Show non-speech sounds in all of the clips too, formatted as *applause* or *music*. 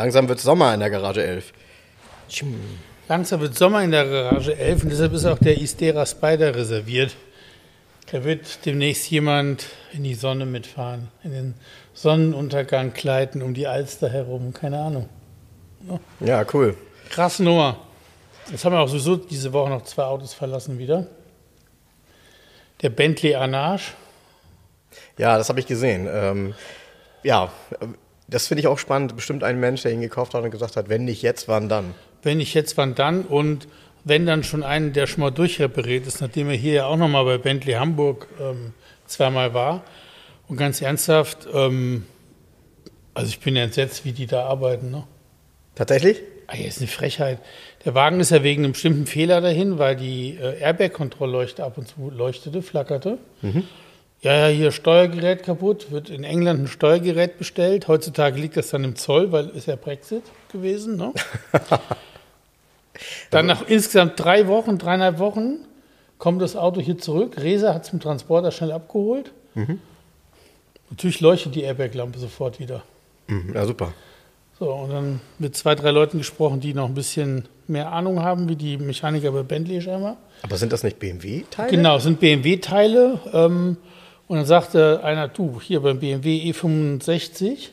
Langsam wird Sommer in der Garage 11. Langsam wird Sommer in der Garage 11 und deshalb ist auch der Istera Spider reserviert. Da wird demnächst jemand in die Sonne mitfahren, in den Sonnenuntergang gleiten um die Alster herum, keine Ahnung. Ja, cool. Krasse Nummer. Jetzt haben wir auch sowieso diese Woche noch zwei Autos verlassen wieder. Der Bentley Anage. Ja, das habe ich gesehen. Ähm, ja, das finde ich auch spannend. Bestimmt ein Mensch, der ihn gekauft hat und gesagt hat, wenn nicht jetzt, wann dann? Wenn nicht jetzt, wann dann? Und wenn dann schon einen, der schon mal durchrepariert ist, nachdem er hier ja auch nochmal bei Bentley Hamburg ähm, zweimal war. Und ganz ernsthaft, ähm, also ich bin entsetzt, wie die da arbeiten. Ne? Tatsächlich? Ah, hier ist eine Frechheit. Der Wagen ist ja wegen einem bestimmten Fehler dahin, weil die äh, Airbag-Kontrollleuchte ab und zu leuchtete, flackerte. Mhm. Ja, ja, hier Steuergerät kaputt, wird in England ein Steuergerät bestellt. Heutzutage liegt das dann im Zoll, weil ist ja Brexit gewesen. Ne? *laughs* dann nach insgesamt drei Wochen, dreieinhalb Wochen kommt das Auto hier zurück. Resa hat es mit Transporter schnell abgeholt. Natürlich leuchtet die Airbag-Lampe sofort wieder. Mhm, Ja, super. So, und dann mit zwei, drei Leuten gesprochen, die noch ein bisschen mehr Ahnung haben, wie die Mechaniker bei Bentley scheinbar. Aber sind das nicht BMW-Teile? Genau, sind BMW-Teile. Ähm, und dann sagte einer, du, hier beim BMW E65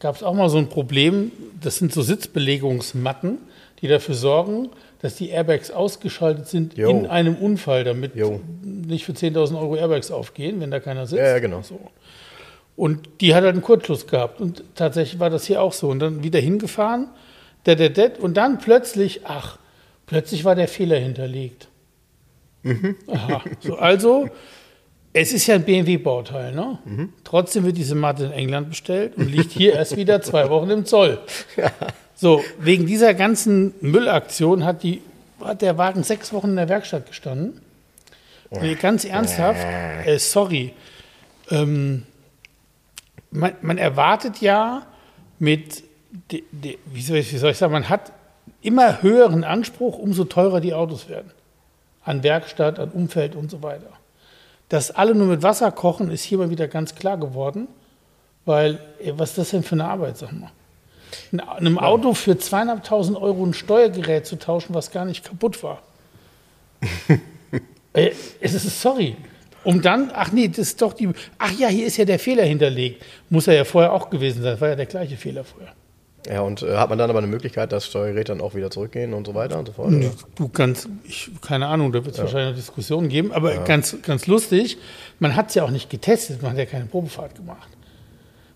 gab es auch mal so ein Problem. Das sind so Sitzbelegungsmatten, die dafür sorgen, dass die Airbags ausgeschaltet sind Jo. in einem Unfall, damit Jo. nicht für 10.000 Euro Airbags aufgehen, wenn da keiner sitzt. Ja, genau. So. Und die hat halt einen Kurzschluss gehabt. Und tatsächlich war das hier auch so. Und dann wieder hingefahren, der, der, der, und dann plötzlich, ach, plötzlich war der Fehler hinterlegt. Aha. So, also, es ist ja ein BMW-Bauteil, ne? Trotzdem wird diese Matte in England bestellt und liegt hier *laughs* erst wieder zwei Wochen im Zoll. So, wegen dieser ganzen Müllaktion hat, die, hat der Wagen sechs Wochen in der Werkstatt gestanden. Und ganz ernsthaft, äh, sorry, ähm, man, man erwartet ja mit, de, de, wie, soll ich, wie soll ich sagen, man hat immer höheren Anspruch, umso teurer die Autos werden. An Werkstatt, an Umfeld und so weiter. Dass alle nur mit Wasser kochen, ist hier mal wieder ganz klar geworden. Weil, ey, was ist das denn für eine Arbeit, sag mal? In einem Auto für zweieinhalbtausend Euro ein Steuergerät zu tauschen, was gar nicht kaputt war. *laughs* es ist, sorry. Um dann, ach nee, das ist doch die, ach ja, hier ist ja der Fehler hinterlegt. Muss er ja vorher auch gewesen sein, war ja der gleiche Fehler vorher. Ja, und äh, hat man dann aber eine Möglichkeit, dass Steuergeräte dann auch wieder zurückgehen und so weiter und so fort? Oder? Du kannst, ich, keine Ahnung, da wird es wahrscheinlich noch Diskussionen geben, aber ganz, ganz lustig, man hat es ja auch nicht getestet, man hat ja keine Probefahrt gemacht.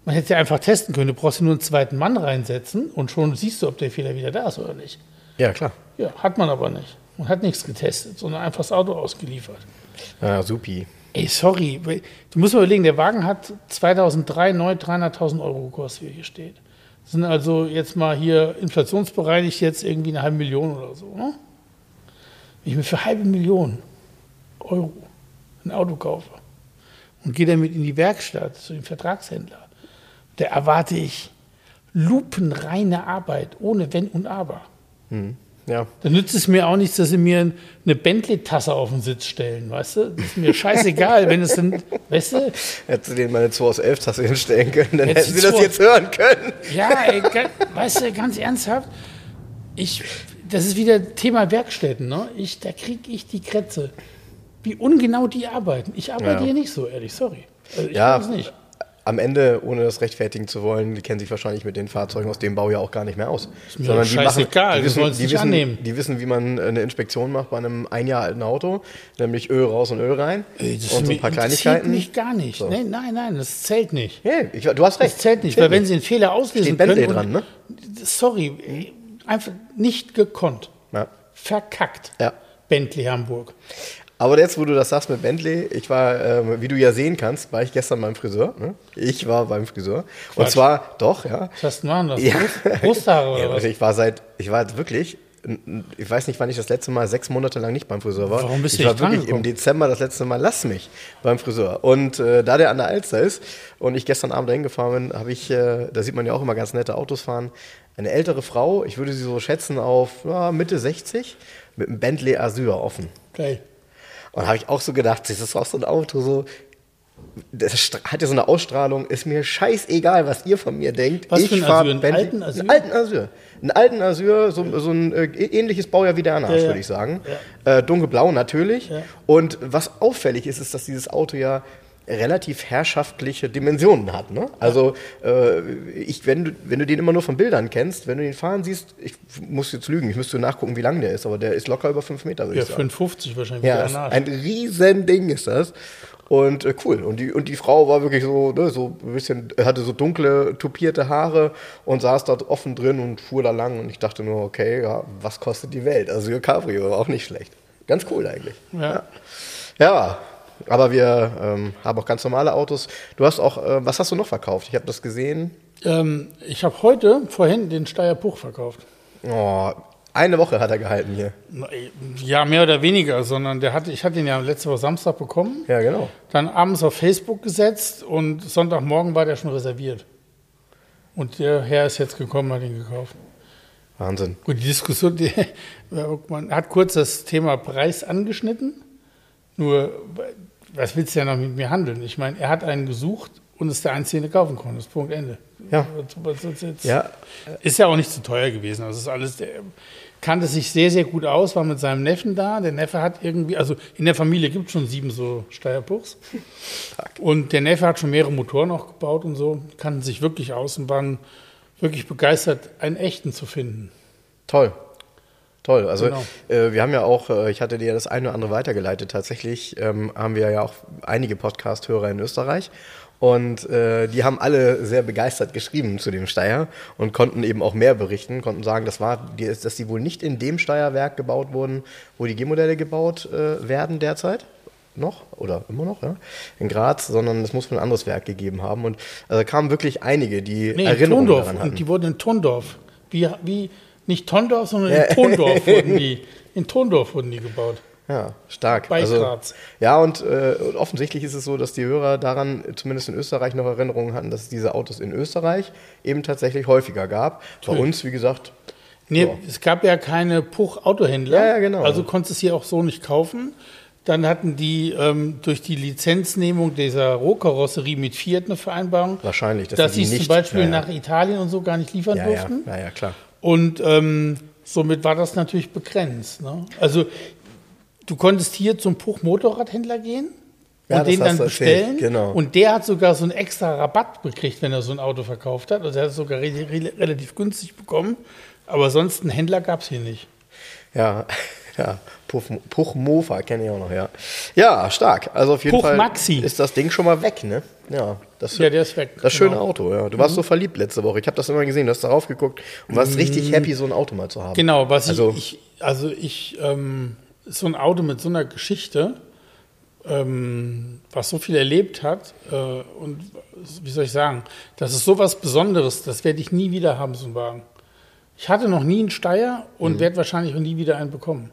Man hätte ja einfach testen können, du brauchst ja nur einen zweiten Mann reinsetzen und schon siehst du, ob der Fehler wieder da ist oder nicht. Ja, klar. Ja, hat man aber nicht. Man hat nichts getestet, sondern einfach das Auto ausgeliefert. Ja, supi. Ey, sorry, du musst mal überlegen, der Wagen hat 2003 neu 300.000 Euro gekostet, wie er hier steht. Sind also jetzt mal hier inflationsbereinigt jetzt irgendwie eine halbe Million oder so. Ne? Wenn ich mir für halbe Million Euro ein Auto kaufe und gehe damit in die Werkstatt zu dem Vertragshändler, da erwarte ich lupenreine Arbeit ohne Wenn und Aber. Ja. Dann nützt es mir auch nichts, dass sie mir eine Bentley-Tasse auf den Sitz stellen, weißt du? Das ist mir scheißegal, wenn es dann, weißt du? Hättest du denen meine 2 aus 11 Tasse hinstellen können, dann Hättest hätten sie das jetzt hören können. Ja, ey, weißt du, ganz ernsthaft, ich, das ist wieder Thema Werkstätten, ne? Ich, da kriege ich die Krätze. Wie ungenau die arbeiten. Ich arbeite Ja. hier nicht so, ehrlich, sorry. Also ich Ja, weiß nicht. Am Ende, ohne das rechtfertigen zu wollen, die kennen sich wahrscheinlich mit den Fahrzeugen aus dem Bau ja auch gar nicht mehr aus. mir doch scheißegal, die das wissen, wollen sie die, nicht wissen, annehmen. die wissen, wie man eine Inspektion macht bei einem ein Jahr alten Auto, nämlich Öl raus und Öl rein Ey, das und so ein paar Kleinigkeiten. mich gar nicht. So. Nein, nein, nein, das zählt nicht. Hey, ich, du hast recht. Das zählt nicht, Zählt weil wenn sie einen Fehler auslesen Steht Bentley können. dran, ne? Sorry, einfach nicht gekonnt. Ja. Verkackt. Ja. Bentley Hamburg. Aber jetzt, wo du das sagst mit Bentley, ich war, ähm, wie du ja sehen kannst, war ich gestern beim Friseur. Ne? Ich war beim Friseur. Und Quatsch. zwar, doch, ja. Was hast du machen lassen? Ja. Brust- Brusthaare *laughs* oder Ja, was? ich war seit, ich war wirklich, ich weiß nicht, wann ich das letzte Mal sechs Monate lang nicht beim Friseur war. Warum bist du ich war nicht wirklich im? Dezember das letzte Mal, lass mich, beim Friseur. Und äh, da der an der Alster ist und ich gestern Abend dahin gefahren bin, habe ich, äh, da sieht man ja auch immer ganz nette Autos fahren, eine ältere Frau, ich würde sie so schätzen auf ja, Mitte 60, mit einem Bentley Azure offen. Geil. Und da habe ich auch so gedacht, das ist auch so ein Auto, so, das hat ja so eine Ausstrahlung, ist mir scheißegal, was ihr von mir denkt. Was ich für ein Azure? Einen alten Azure? Einen alten Azure. Einen alten Azure, so, so ein äh, ähnliches Baujahr wie der Anarch, Ja, ja. würde ich sagen. Äh, dunkelblau natürlich. Ja. Und was auffällig ist, ist, dass dieses Auto ja relativ herrschaftliche Dimensionen hat. Ne? Also äh, ich, wenn, du, wenn du den immer nur von Bildern kennst, wenn du den fahren siehst, ich muss jetzt lügen, ich müsste nachgucken, wie lang der ist, aber der ist locker über fünf Meter, würde Ja, ich sagen. 550 wahrscheinlich. Ja, ein riesen Ding ist das. Und äh, cool. Und die, und die Frau war wirklich so, ne, so ein bisschen, hatte so dunkle, tupierte Haare und saß da offen drin und fuhr da lang. Und ich dachte nur, okay, ja, was kostet die Welt? Also ihr Cabrio, auch nicht schlecht. Ganz cool eigentlich. Ja. Ja, aber wir ähm, haben auch ganz normale Autos. Du hast auch, äh, was hast du noch verkauft? Ich habe das gesehen. Ähm, ich habe heute, vorhin, den Steyr Puch verkauft. Oh, eine Woche hat er gehalten hier. Ja, mehr oder weniger, sondern der hatte, ich hatte ihn ja letzte Woche Samstag bekommen, Ja, genau. dann abends auf Facebook gesetzt und Sonntagmorgen war der schon reserviert. Und der Herr ist jetzt gekommen, hat ihn gekauft. Wahnsinn. Gut, die Diskussion, die, *laughs* man hat kurz das Thema Preis angeschnitten. Nur, was willst du ja noch mit mir handeln? Ich meine, er hat einen gesucht und ist der Einzige, den er kaufen konnte. Das ist Punkt Ende. Ja. Was- was ist Ja, Ist ja auch nicht zu teuer gewesen. Also, es ist alles, der kannte sich sehr, sehr gut aus, war mit seinem Neffen da. Der Neffe hat irgendwie, also in der Familie gibt es schon sieben so Steierpuchs. Und der Neffe hat schon mehrere Motoren auch gebaut und so, kannten sich wirklich aus und waren wirklich begeistert, einen echten zu finden. Toll. Toll. Also Genau. äh, wir haben ja auch, äh, ich hatte dir das eine oder andere weitergeleitet. Tatsächlich ähm, haben wir ja auch einige Podcast-Hörer in Österreich. Und äh, die haben alle sehr begeistert geschrieben zu dem Steyr und konnten eben auch mehr berichten, konnten sagen, das war, dass die wohl nicht in dem Steyerwerk gebaut wurden, wo die G-Modelle gebaut äh, werden derzeit noch oder immer noch, ja, in Graz, sondern es muss ein anderes Werk gegeben haben. Und also kamen wirklich einige, die Nee, in Erinnerungen Tondorf. daran hatten. Und die wurden in Tondorf. Wie, wie nicht Tondorf, sondern in Tondorf *laughs* wurden die. In Tondorf wurden die gebaut. Ja, stark. Bei also, Graz. Ja, und, äh, und offensichtlich ist es so, dass die Hörer daran, zumindest in Österreich, noch Erinnerungen hatten, dass es diese Autos in Österreich eben tatsächlich häufiger gab. Bei Natürlich. uns, wie gesagt, Nee, Ja. es gab ja keine Puch-Autohändler. Ja, ja, genau. Also konntest du es hier auch so nicht kaufen. Dann hatten die ähm, durch die Lizenznehmung dieser Rohkarosserie mit Fiat eine Vereinbarung, wahrscheinlich, dass, dass sie es zum Beispiel ja, ja. nach Italien und so gar nicht liefern ja, durften. ja, ja, klar. Und ähm, somit war das natürlich begrenzt. Ne? Also du konntest hier zum Puch Motorradhändler gehen Ja, und das den dann bestellen. genau. Und der hat sogar so einen extra Rabatt gekriegt, wenn er so ein Auto verkauft hat. Also er hat es sogar re re relativ günstig bekommen. Aber sonst einen Händler gab es hier nicht. Ja, ja. Puch, Puch Mofa kenne ich auch noch, ja. Ja, stark. Also auf jeden Puch Fall Maxi. ist das Ding schon mal weg, ne? Ja, das, Ja, der ist weg. das schöne genau. Mhm. Auto, ja. Du warst so verliebt letzte Woche. Ich habe das immer gesehen, du hast darauf geguckt und warst richtig happy, so ein Auto mal zu haben. Mhm. Genau, was Also- ich, ich, also ich, ähm, so ein Auto mit so einer Geschichte, ähm, was so viel erlebt hat äh, und wie soll ich sagen, das ist so was Besonderes, das werde ich nie wieder haben, so ein Wagen. Ich hatte noch nie einen Steier und Mhm. werde wahrscheinlich auch nie wieder einen bekommen.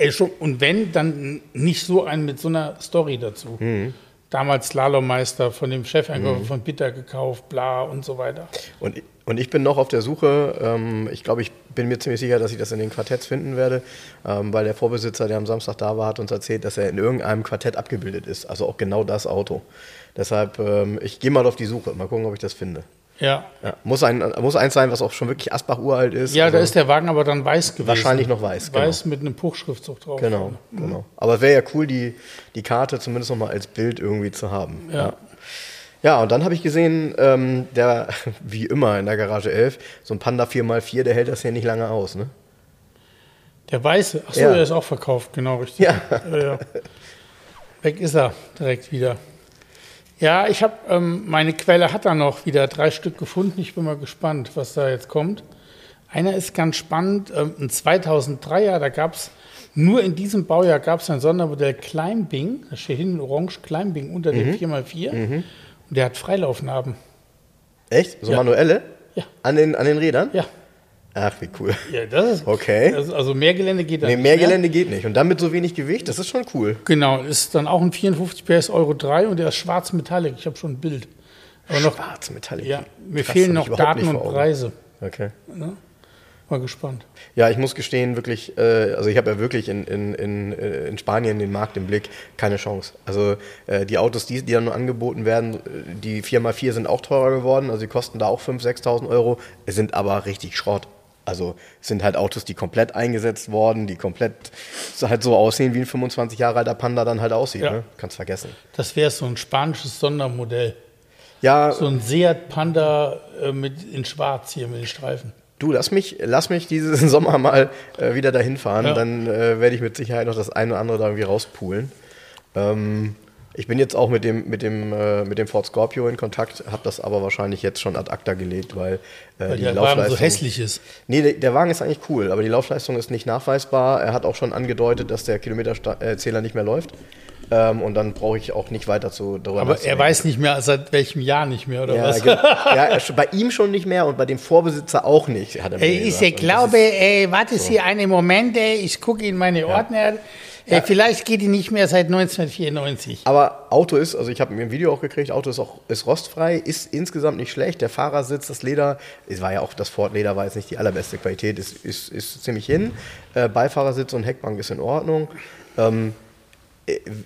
Ey, schon, und wenn, dann nicht so einen mit so einer Story dazu. Mhm. Damals Slalommeister von dem Chefeinkäufer von Bitter gekauft, bla und so weiter. Und, und ich bin noch auf der Suche. Ähm, ich glaube, ich bin mir ziemlich sicher, dass ich das in den Quartetts finden werde, ähm, weil der Vorbesitzer, der am Samstag da war, hat uns erzählt, dass er in irgendeinem Quartett abgebildet ist. Also auch genau das Auto. Deshalb, ähm, ich gehe mal auf die Suche. Mal gucken, ob ich das finde. Ja, Ja, muss, ein, muss eins sein, was auch schon wirklich Asbach uralt ist. ja Also da ist der Wagen aber dann weiß gewesen. Wahrscheinlich noch weiß, genau. Weiß mit einem Puchschriftzug drauf. Genau, genau. Aber es wäre ja cool, die, die Karte zumindest noch mal als Bild irgendwie zu haben. Ja. Ja, und dann habe ich gesehen, ähm, der, *laughs* wie immer in der Garage 11, so ein Panda 4x4, der hält das hier nicht lange aus, ne? Der weiße, ach so, Ja. der ist auch verkauft, genau richtig. Ja. Ja, ja. *laughs* Weg ist er direkt wieder. Ja, ich habe, ähm, meine Quelle hat da noch wieder drei Stück gefunden. Ich bin mal gespannt, was da jetzt kommt. Einer ist ganz spannend, ähm, ein 2003er, da gab es Nur in diesem Baujahr gab es ein Sondermodell Climbing, da steht hinten orange Climbing unter dem 4x4 und der hat Freilaufnaben. Echt? So Ja. manuelle? Ja. An den, an den Rädern? Ja, Ach, wie cool. ja das ist Okay. Also, also mehr Gelände geht da Nee, nicht mehr Gelände geht nicht. Und dann mit so wenig Gewicht, das ist schon cool. Genau, ist dann auch ein 54 PS Euro 3 und der ist schwarz Metallic. Ich habe schon ein Bild. Aber noch, Schwarz, Metallic. ja, mir Krass, fehlen noch Daten und. Preise. Okay. Mal gespannt. Ja, ich muss gestehen, wirklich, äh, also ich habe ja wirklich in, in, in, äh, in Spanien den Markt im Blick, keine Chance. Also äh, die Autos, die, die dann nur angeboten werden, äh, die 4x4 sind auch teurer geworden, also die kosten da auch 5.000, 6.000 Euro, sind aber richtig Schrott. Also es sind halt Autos, die komplett eingesetzt worden, die komplett so halt so aussehen, wie ein 25 Jahre alter Panda dann halt aussieht. Ja. Ne? Kannst vergessen. Das wäre so ein spanisches Sondermodell. Ja, So ein Seat Panda äh, mit in Schwarz hier mit den Streifen. Du, lass mich, lass mich diesen *laughs* Sommer mal äh, wieder dahin fahren. Ja. Dann äh, werde ich mit Sicherheit noch das eine oder andere da irgendwie rauspulen. Ähm, ich bin jetzt auch mit dem, mit dem, äh, mit dem Ford Scorpio in Kontakt, habe das aber wahrscheinlich jetzt schon ad acta gelegt, weil, äh, Weil die der Wagen so Laufleistung. hässlich ist. Nee, der, der Wagen ist eigentlich cool, aber die Laufleistung ist nicht nachweisbar. Er hat auch schon angedeutet, dass der Kilometerzähler nicht mehr läuft. Ähm, und dann brauche ich auch nicht weiter zu darüber Aber er weiß nicht mehr, seit welchem Jahr nicht mehr, oder Ja, was? ge- ja, bei ihm schon nicht mehr und bei dem Vorbesitzer auch nicht. Hat er mir Ey, ich glaube, ey, warte Sie einen Moment, ey, ich gucke in meine Ordner. Ey, vielleicht geht die nicht mehr seit 1994. Aber Auto ist, also ich habe mir ein Video auch gekriegt, Auto ist auch ist rostfrei, ist insgesamt nicht schlecht. Der Fahrersitz, das Leder, es war ja auch das Ford Leder war jetzt nicht die allerbeste Qualität, ist, ist, ist ziemlich hin. Äh, Beifahrersitz und Heckbank ist in Ordnung. Ähm, äh,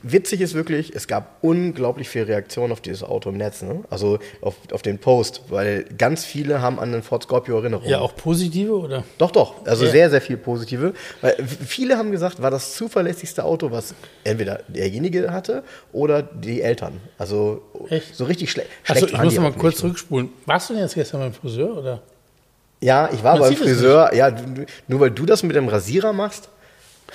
witzig ist wirklich, es gab unglaublich viel Reaktion auf dieses Auto im Netz, ne? also auf, auf den Post, weil ganz viele haben an den Ford Scorpio Erinnerungen. Ja, auch positive, oder? Doch, doch. Also Ja. sehr, sehr viel positive. Weil viele haben gesagt, war das zuverlässigste Auto, was entweder derjenige hatte oder die Eltern. Also Echt? so richtig schle schlecht. Achso, ich muss mal kurz nicht. zurückspulen. Warst du denn jetzt gestern beim Friseur, oder? Ja, ich war Man beim Friseur. Ja, nur weil du das mit dem Rasierer machst.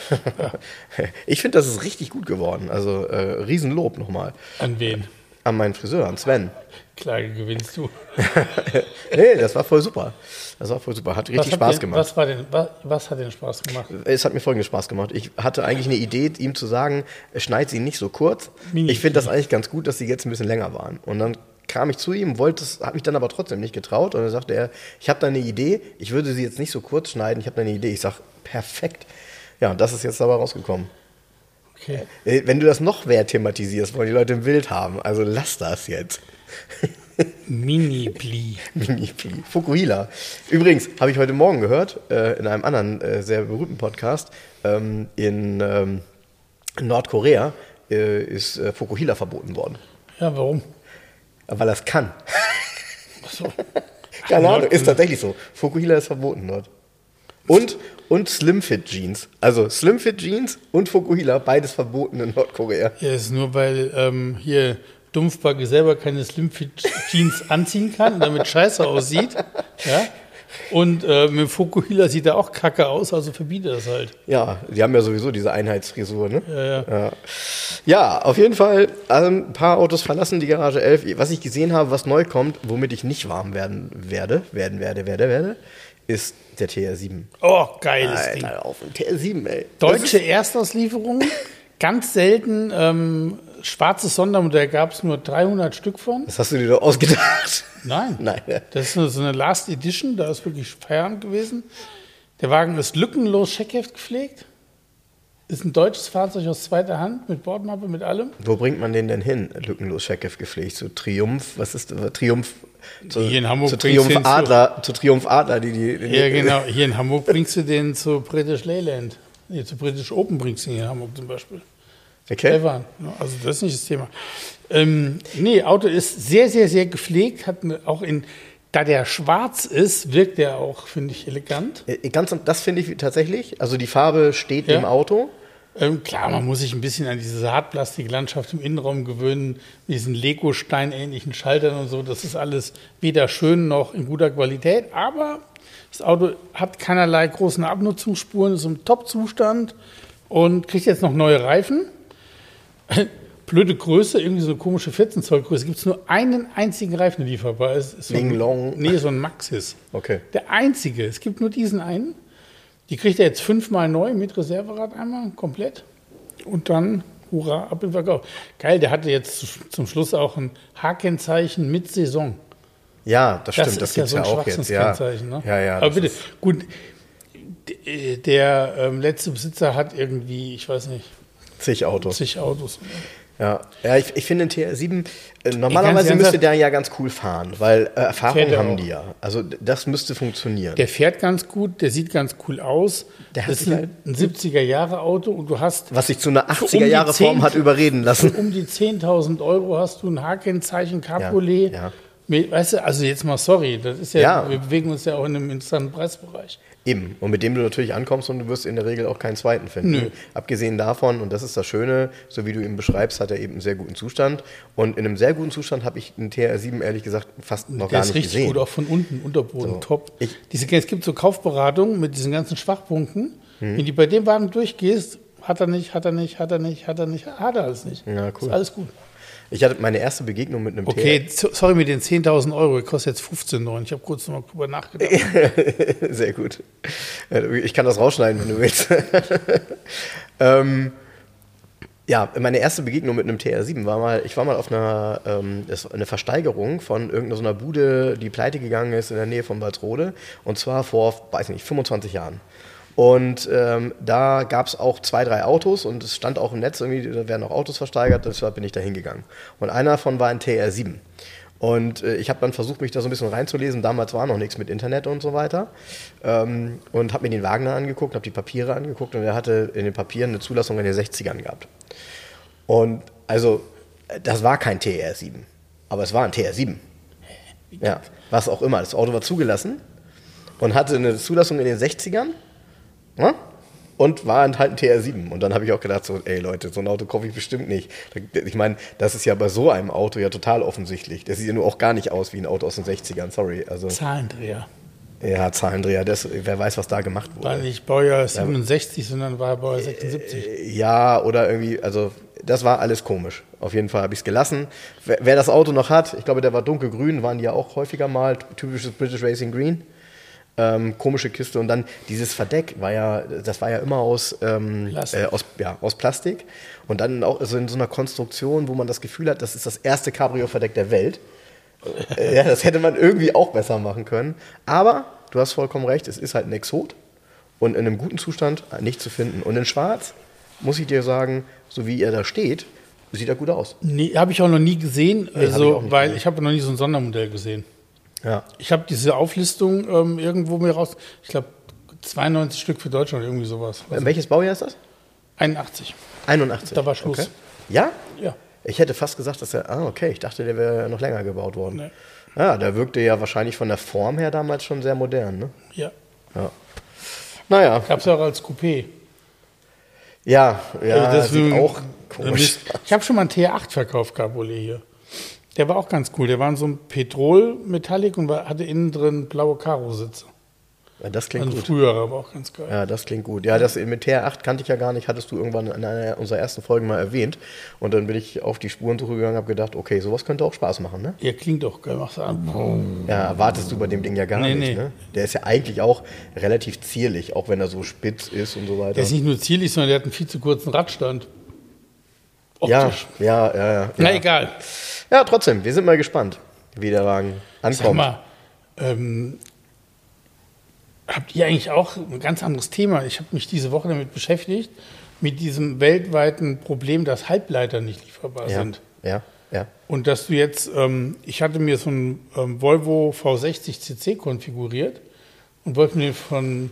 *laughs* ich finde, das ist richtig gut geworden. Also äh, Riesenlob nochmal An wen? an meinen Friseur, an Sven. Klage gewinnst du. *laughs* nee, das war voll super. Das war voll super. Hat richtig Was hat Spaß denn, gemacht. Was, war denn, was, was hat denn Spaß gemacht? Es hat mir folgendes Spaß gemacht. Ich hatte eigentlich eine Idee, ihm zu sagen, schneid sie nicht so kurz. Mini. Ich finde das eigentlich ganz gut, dass sie jetzt ein bisschen länger waren. Und dann kam ich zu ihm, wollte es, habe mich dann aber trotzdem nicht getraut. Und dann sagte er, ich habe da eine Idee, ich würde sie jetzt nicht so kurz schneiden, ich habe da eine Idee. Ich sage, perfekt. Ja, und das ist jetzt dabei rausgekommen. Okay. Äh, Wenn du das noch mehr thematisierst, wollen die Leute ein Bild haben. Also lass das jetzt. *laughs* Mini-Pli. Mini-Pli. Fukuhila. Übrigens, habe ich heute Morgen gehört, äh, in einem anderen äh, sehr berühmten Podcast, ähm, in ähm, Nordkorea äh, ist äh, Fukuhila verboten worden. Ja, warum? Weil er es kann. Achso. *laughs* Keine Ahnung, ist tatsächlich so. Fukuhila ist verboten dort. Und, und Slimfit Jeans. Also Slimfit Jeans und Fukuhila, beides verboten in Nordkorea. Ja, ist nur, weil ähm, hier Dumpfbacke selber keine Slimfit-Jeans *laughs* anziehen kann und damit scheiße aussieht. Ja? Und äh, mit Fokuhila sieht er auch kacke aus, also verbietet das halt. Ja, die haben ja sowieso diese Einheitsfrisur, ne? Ja, ja. Ja, ja auf jeden Fall also ein paar Autos verlassen die Garage 11. Was ich gesehen habe, was neu kommt, womit ich nicht warm werden werde, werden werde, werde, werde, ist der TR7. Oh, geiles Ding. Alter, auf den TR7, ey. Deutsche Erstauslieferung, ganz selten. Ähm, schwarzes Sondermodell gab es nur 300 Stück von. Das hast du dir doch ausgedacht. Nein. *laughs* Nein. Das ist so eine Last Edition, da ist wirklich Feierabend gewesen. Der Wagen ist lückenlos Scheckheft gepflegt. Ist ein deutsches Fahrzeug aus zweiter Hand mit Bordmappe, mit allem. Wo bringt man den denn hin? Lückenlos Checkev gepflegt. Zu Triumph, was ist? Triumph? Zu, Hier in Hamburg zu Triumph ihn zu- Adler, zu Triumph Adler, die die. die Ja, genau. Hier in Hamburg bringst du den zu British Leyland. Nee, zu British Open bringst du ihn in Hamburg zum Beispiel. Okay. Clever. Also das ist nicht das Thema. Ähm, nee, Auto ist sehr, sehr, sehr gepflegt. Hat auch in, da der schwarz ist, wirkt der auch, finde ich, elegant. Äh, Ganz, das finde ich tatsächlich. Also die Farbe steht Ja. dem Auto. Ähm, klar, man muss sich ein bisschen an diese Hartplastiklandschaft im Innenraum gewöhnen, mit diesen Lego-Stein-ähnlichen Schaltern und so. Das ist alles weder schön noch in guter Qualität, aber das Auto hat keinerlei großen Abnutzungsspuren, ist im Top-Zustand und kriegt jetzt noch neue Reifen. *laughs* Blöde Größe, irgendwie so eine komische 14 Zoll Größe. Gibt es nur einen einzigen Reifen, der lieferbar ist. ist so ein- Long. Nee, so ein Maxis. Okay. Der einzige. Es gibt nur diesen einen. Die kriegt er jetzt fünfmal neu mit Reserverad einmal komplett. Und dann, hurra, ab im Verkauf. Geil, der hatte jetzt zum Schluss auch ein H-Kennzeichen mit Saison. Ja, das stimmt, das, ist ja gibt's so ja auch jetzt. Ja, Ne? ja, ja. Aber das bitte, gut, der ähm, letzte Besitzer hat irgendwie, ich weiß nicht, Zig Autos. zig Autos. Ja, ja ich, ich finde den TR7, äh, normalerweise müsste der ja ganz cool fahren, weil äh, Erfahrung er haben die ja. Also das müsste funktionieren. Der fährt ganz gut, der sieht ganz cool aus. Der das ist ein, ein 70er-Jahre-Auto und du hast was sich zu einer Für um 80er die Jahre Form 10 hat überreden lassen. um die 10.000 Euro hast du ein H-Kennzeichen Cabriolet. Ja, ja. Weißt du, also jetzt mal sorry, das ist ja, Ja. wir bewegen uns ja auch in einem interessanten Preisbereich. Eben. Und mit dem du natürlich ankommst und du wirst in der Regel auch keinen zweiten finden. Nö. Abgesehen davon, und das ist das Schöne, so wie du ihn beschreibst, hat er eben einen sehr guten Zustand. Und in einem sehr guten Zustand habe ich einen TR7 ehrlich gesagt fast noch Der gar ist nicht richtig gesehen. gut, auch von unten, Unterboden, So. top. Ich- Diese, es gibt so Kaufberatungen mit diesen ganzen Schwachpunkten. Mhm. Wenn du bei dem Wagen durchgehst, hat er nicht, hat er nicht, hat er nicht, hat er nicht, hat er alles nicht. Ja, cool. Ist alles gut. Ich hatte meine erste Begegnung mit einem Okay, so- sorry mit den 10.000 Euro, kostet jetzt 15,9. Ich habe kurz noch mal drüber nachgedacht. TR. *laughs* Sehr gut. Äh, Ich kann das rausschneiden, wenn du willst. *laughs* ähm, ja, meine erste Begegnung mit einem TR7 war mal, ich war mal auf einer ähm, eine Versteigerung von irgendeiner so einer Bude, die pleite gegangen ist in der Nähe von Walsrode. Und zwar vor, weiß nicht, 25 Jahren. Und ähm, da gab es auch zwei, drei Autos und es stand auch im Netz, irgendwie, da werden auch Autos versteigert, deshalb bin ich da hingegangen. Und einer davon war ein TR7. Und äh, ich habe dann versucht, mich da so ein bisschen reinzulesen. Damals war noch nichts mit Internet und so weiter. Ähm, und habe mir den Wagen da angeguckt, habe die Papiere angeguckt und er hatte in den Papieren eine Zulassung in den 60ern gehabt. Und also, das war kein TR7, aber es war ein TR7. Ja, was auch immer. Das Auto war zugelassen und hatte eine Zulassung in den 60ern ne? und war halt ein TR7. Und dann habe ich auch gedacht, so, ey Leute, so ein Auto kaufe ich bestimmt nicht. Ich meine, das ist ja bei so einem Auto ja total offensichtlich. Das sieht ja nur auch gar nicht aus wie ein Auto aus den 60ern, sorry. Also, Zahlendreher. ja, Zahlendreher, das, wer weiß, was da gemacht wurde. War nicht Baujahr 67, sondern war Baujahr 76. Ja, oder irgendwie, also das war alles komisch. Auf jeden Fall habe ich es gelassen. Wer, wer das Auto noch hat, ich glaube, der war dunkelgrün, waren die ja auch häufiger mal, typisches British Racing Green. Ähm, komische Kiste und dann dieses Verdeck war ja, das war ja immer aus, ähm, Plastik. äh, aus, ja, aus Plastik und dann auch so in so einer Konstruktion, wo man das Gefühl hat, das ist das erste Cabrio-Verdeck der Welt. Äh, ja, das hätte man irgendwie auch besser machen können. Aber du hast vollkommen recht, es ist halt ein Exot und in einem guten Zustand nicht zu finden. Und in Schwarz, muss ich dir sagen, so wie er da steht, sieht er gut aus. Nee, habe ich auch noch nie gesehen, ich also, nicht weil gesehen. ich habe noch nie so ein Sondermodell gesehen. Ja. Ich habe diese Auflistung ähm, irgendwo mir raus, ich glaube 92 Stück für Deutschland, irgendwie sowas. Also Welches Baujahr ist das? 81. 81. Da war Schluss. Okay. Ja? Ja. Ich hätte fast gesagt, dass er. Ah, okay, ich dachte, der wäre noch länger gebaut worden. Nee. Ja, der wirkte ja wahrscheinlich von der Form her damals schon sehr modern, ne? Ja. Ja. Naja, Gab es ja auch als Coupé. ja, ja, Also das sieht auch komisch. Ich habe schon mal einen TR8 verkauft, Cabriolet hier. Der war auch ganz cool. Der war in so einem Petrol-Metallic und war, hatte innen drin blaue Karo-Sitze. Ja, das klingt Also gut. früher, aber auch ganz geil. Ja, das klingt gut. Ja, das mit TR8 kannte ich ja gar nicht, hattest du irgendwann in einer unserer ersten Folgen mal erwähnt. Und dann bin ich auf die Spurensuche gegangen und habe gedacht, okay, sowas könnte auch Spaß machen, ne? Ja, klingt doch geil. Machst du an. Ja, erwartest du bei dem Ding ja gar Nee, nicht, nee. ne? Der ist ja eigentlich auch relativ zierlich, auch wenn er so spitz ist und so weiter. Der ist nicht nur zierlich, sondern der hat einen viel zu kurzen Radstand. Ja, Optisch. ja, ja, ja. Na ja. egal. Ja, trotzdem, wir sind mal gespannt, wie der Wagen Sag ankommt. mal, ähm, habt ihr eigentlich auch ein ganz anderes Thema? Ich habe mich diese Woche damit beschäftigt, mit diesem weltweiten Problem, dass Halbleiter nicht lieferbar ja, sind. ja, ja. Und dass du jetzt, ähm, ich hatte mir so einen ähm, Volvo V60 CC konfiguriert und wollte mir den von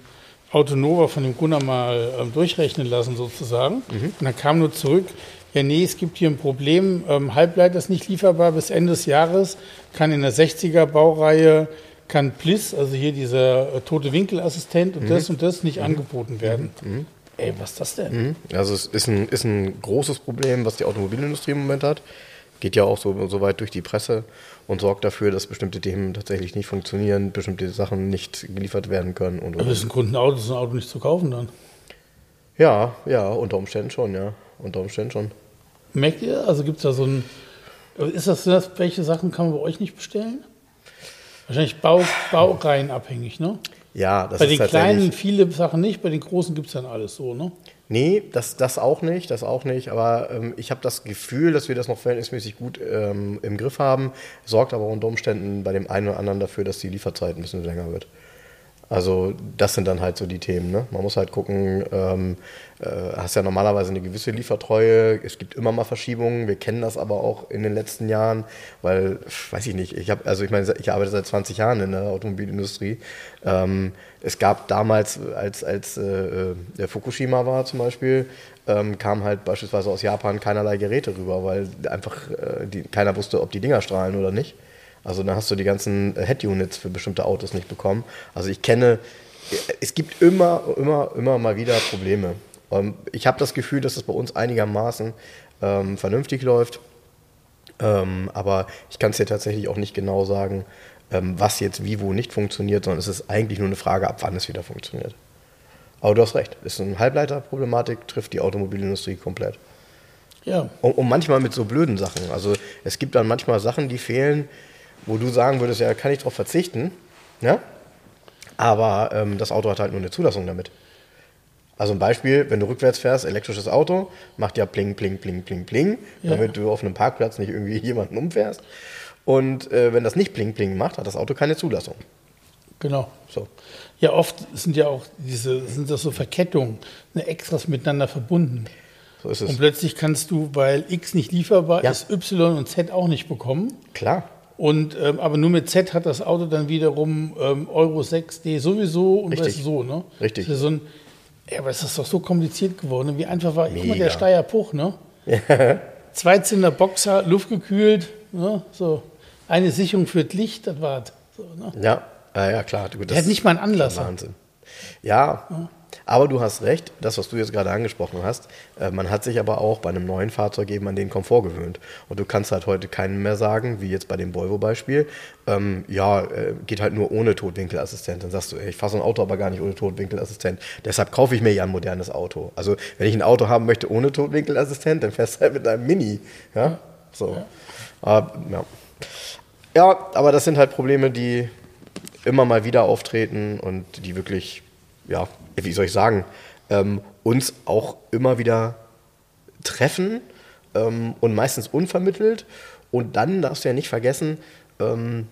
Autonova, von dem Gunnar mal ähm, durchrechnen lassen sozusagen. Und dann kam nur zurück, ja nee, es gibt hier ein Problem, ähm, Halbleiter ist nicht lieferbar bis Ende des Jahres, kann in der 60er Baureihe, kann Bliss, also hier dieser äh, tote Winkelassistent und das und das nicht angeboten werden. Ey, was ist das denn? Mhm. Also es ist ein, ist ein großes Problem, was die Automobilindustrie im Moment hat. Geht ja auch so, so weit durch die Presse und sorgt dafür, dass bestimmte Themen tatsächlich nicht funktionieren, bestimmte Sachen nicht geliefert werden können. Und, Aber und. das ist ein Grund, ein Auto, ist ein Auto nicht zu kaufen dann. Ja, ja, unter Umständen schon, ja. Unter Umständen schon. Merkt ihr? Also gibt es da so ein. Ist das, das, welche Sachen kann man bei euch nicht bestellen? Wahrscheinlich Bau, Baureihen abhängig, ne? Ja, das Bei ist den tatsächlich. kleinen viele Sachen nicht, bei den großen gibt es dann alles so, ne? Nee, das, das auch nicht, das auch nicht. Aber ähm, ich habe das Gefühl, dass wir das noch verhältnismäßig gut ähm, im Griff haben. Sorgt aber unter Umständen bei dem einen oder anderen dafür, dass die Lieferzeit ein bisschen länger wird. Also das sind dann halt so die Themen. Ne? Man muss halt gucken, ähm, äh, hast ja normalerweise eine gewisse Liefertreue. Es gibt immer mal Verschiebungen. Wir kennen das aber auch in den letzten Jahren, weil, weiß ich nicht, ich habe, also ich meine, ich arbeite seit 20 Jahren in der Automobilindustrie. Ähm, es gab damals, als, als äh, der Fukushima war zum Beispiel, ähm, kam halt beispielsweise aus Japan keinerlei Geräte rüber, weil einfach äh, die, keiner wusste, ob die Dinger strahlen oder nicht. Also dann hast du die ganzen Head-Units für bestimmte Autos nicht bekommen. Also ich kenne, es gibt immer, immer, immer mal wieder Probleme. Und ich habe das Gefühl, dass es bei uns einigermaßen ähm, vernünftig läuft. Ähm, aber ich kann es dir tatsächlich auch nicht genau sagen, ähm, was jetzt wie wo nicht funktioniert, sondern es ist eigentlich nur eine Frage, ab wann es wieder funktioniert. Aber du hast recht, es ist eine Halbleiterproblematik, trifft die Automobilindustrie komplett. Ja. Und, und manchmal mit so blöden Sachen. Also es gibt dann manchmal Sachen, die fehlen, wo du sagen würdest, ja, kann ich darauf verzichten. Ja? Aber ähm, das Auto hat halt nur eine Zulassung damit. Also ein Beispiel, wenn du rückwärts fährst, elektrisches Auto, macht ja pling, pling, pling, pling, pling, Ja. damit du auf einem Parkplatz nicht irgendwie *laughs* jemanden umfährst. Und äh, wenn das nicht pling, pling macht, hat das Auto keine Zulassung. Genau. So. Ja, oft sind ja auch diese, sind das so Verkettungen, ne, Extras miteinander verbunden. So ist es. Und plötzlich kannst du, weil X nicht lieferbar Ja. ist, Y und Z auch nicht bekommen. Klar. Und, ähm, aber nur mit Z hat das Auto dann wiederum ähm, Euro 6D sowieso und Richtig. so, ne? Richtig. So ein, ja, aber es ist doch so kompliziert geworden. Wie einfach war, guck mal, Mega. der Steyr Puch, ne? *laughs* Zweizylinder Boxer, luftgekühlt, ne? So. Eine Sicherung für das Licht, das war's. So, ne? Ja, ja, ja klar. Gut, Der hat nicht mal einen Anlasser. Wahnsinn. Ja, aber du hast recht, das, was du jetzt gerade angesprochen hast, äh, man hat sich aber auch bei einem neuen Fahrzeug eben an den Komfort gewöhnt. Und du kannst halt heute keinen mehr sagen, wie jetzt bei dem Volvo-Beispiel, ähm, ja, äh, geht halt nur ohne Totwinkelassistent. Dann sagst du, ey, ich fahre so ein Auto aber gar nicht ohne Totwinkelassistent. Deshalb kaufe ich mir ja ein modernes Auto. Also, wenn ich ein Auto haben möchte ohne Totwinkelassistent, dann fährst du halt mit einem Mini. Ja, so. Aber, ja. Ja, aber das sind halt Probleme, die immer mal wieder auftreten und die wirklich, ja, wie soll ich sagen, ähm, uns auch immer wieder treffen ähm, und meistens unvermittelt. Und dann darfst du ja nicht vergessen, ähm,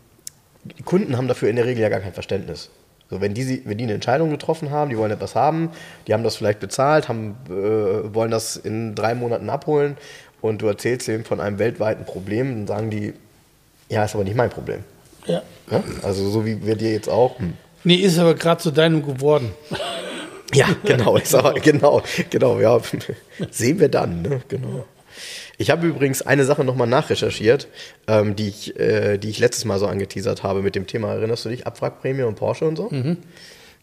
die Kunden haben dafür in der Regel ja gar kein Verständnis. So, wenn, die, sie- wenn die eine Entscheidung getroffen haben, die wollen etwas haben, die haben das vielleicht bezahlt, haben, äh, wollen das in drei Monaten abholen und du erzählst ihnen von einem weltweiten Problem, dann sagen die, ja, ist aber nicht mein Problem. Ja. Ja? Also so wie wir dir jetzt auch. Hm. Nee, ist aber gerade zu deinem geworden. *laughs* Ja, genau, ist aber, genau, genau, ja. *laughs* Sehen wir dann, ne? Genau. Ich habe übrigens eine Sache nochmal nachrecherchiert, ähm, die, ich, äh, die ich letztes Mal so angeteasert habe mit dem Thema, erinnerst du dich, Abwrackprämie und Porsche und so?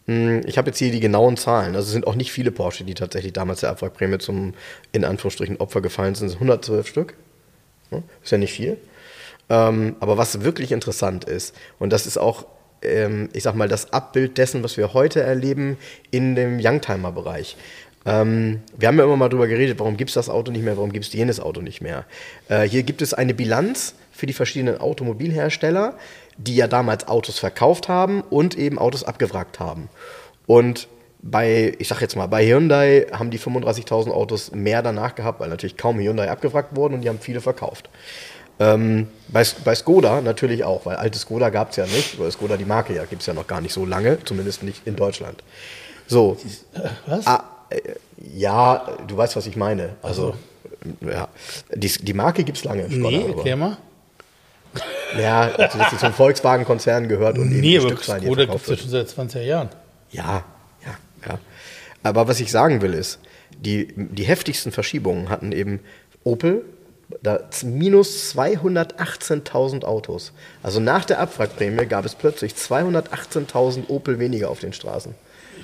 Mm, Ich habe jetzt hier die genauen Zahlen. Also es sind auch nicht viele Porsche, die tatsächlich damals der Abwrackprämie zum, in Anführungsstrichen, Opfer gefallen sind. Es sind 112 Stück. Ne? Ist ja nicht viel. Ähm, aber was wirklich interessant ist, und das ist auch, ähm, ich sag mal, das Abbild dessen, was wir heute erleben in dem Youngtimer-Bereich. Ähm, wir haben ja immer mal drüber geredet, warum gibt es das Auto nicht mehr, warum gibt es jenes Auto nicht mehr. Äh, hier gibt es eine Bilanz für die verschiedenen Automobilhersteller, die ja damals Autos verkauft haben und eben Autos abgewrackt haben. Und bei, ich sag jetzt mal, bei Hyundai haben die 35.000 Autos mehr danach gehabt, weil natürlich kaum Hyundai abgewrackt wurden und die haben viele verkauft. Ähm, bei, bei Skoda natürlich auch, weil alte Skoda gab es ja nicht, weil Skoda die Marke ja gibt es ja noch gar nicht so lange, zumindest nicht in Deutschland. So, Was? ah, äh, ja, du weißt, was ich meine. Also, ja, die, die Marke gibt es lange. Skoda, nee, erklär mal. Ja, also dass sie zum Volkswagen-Konzern gehört und eben Nee, die aber Stückzahl hier Skoda gibt es ja schon seit 20 Jahren. Ja, ja, ja. Aber was ich sagen will ist, die, die heftigsten Verschiebungen hatten eben Opel, da minus 218.000 Autos. Also nach der Abwrackprämie gab es plötzlich 218.000 Opel weniger auf den Straßen.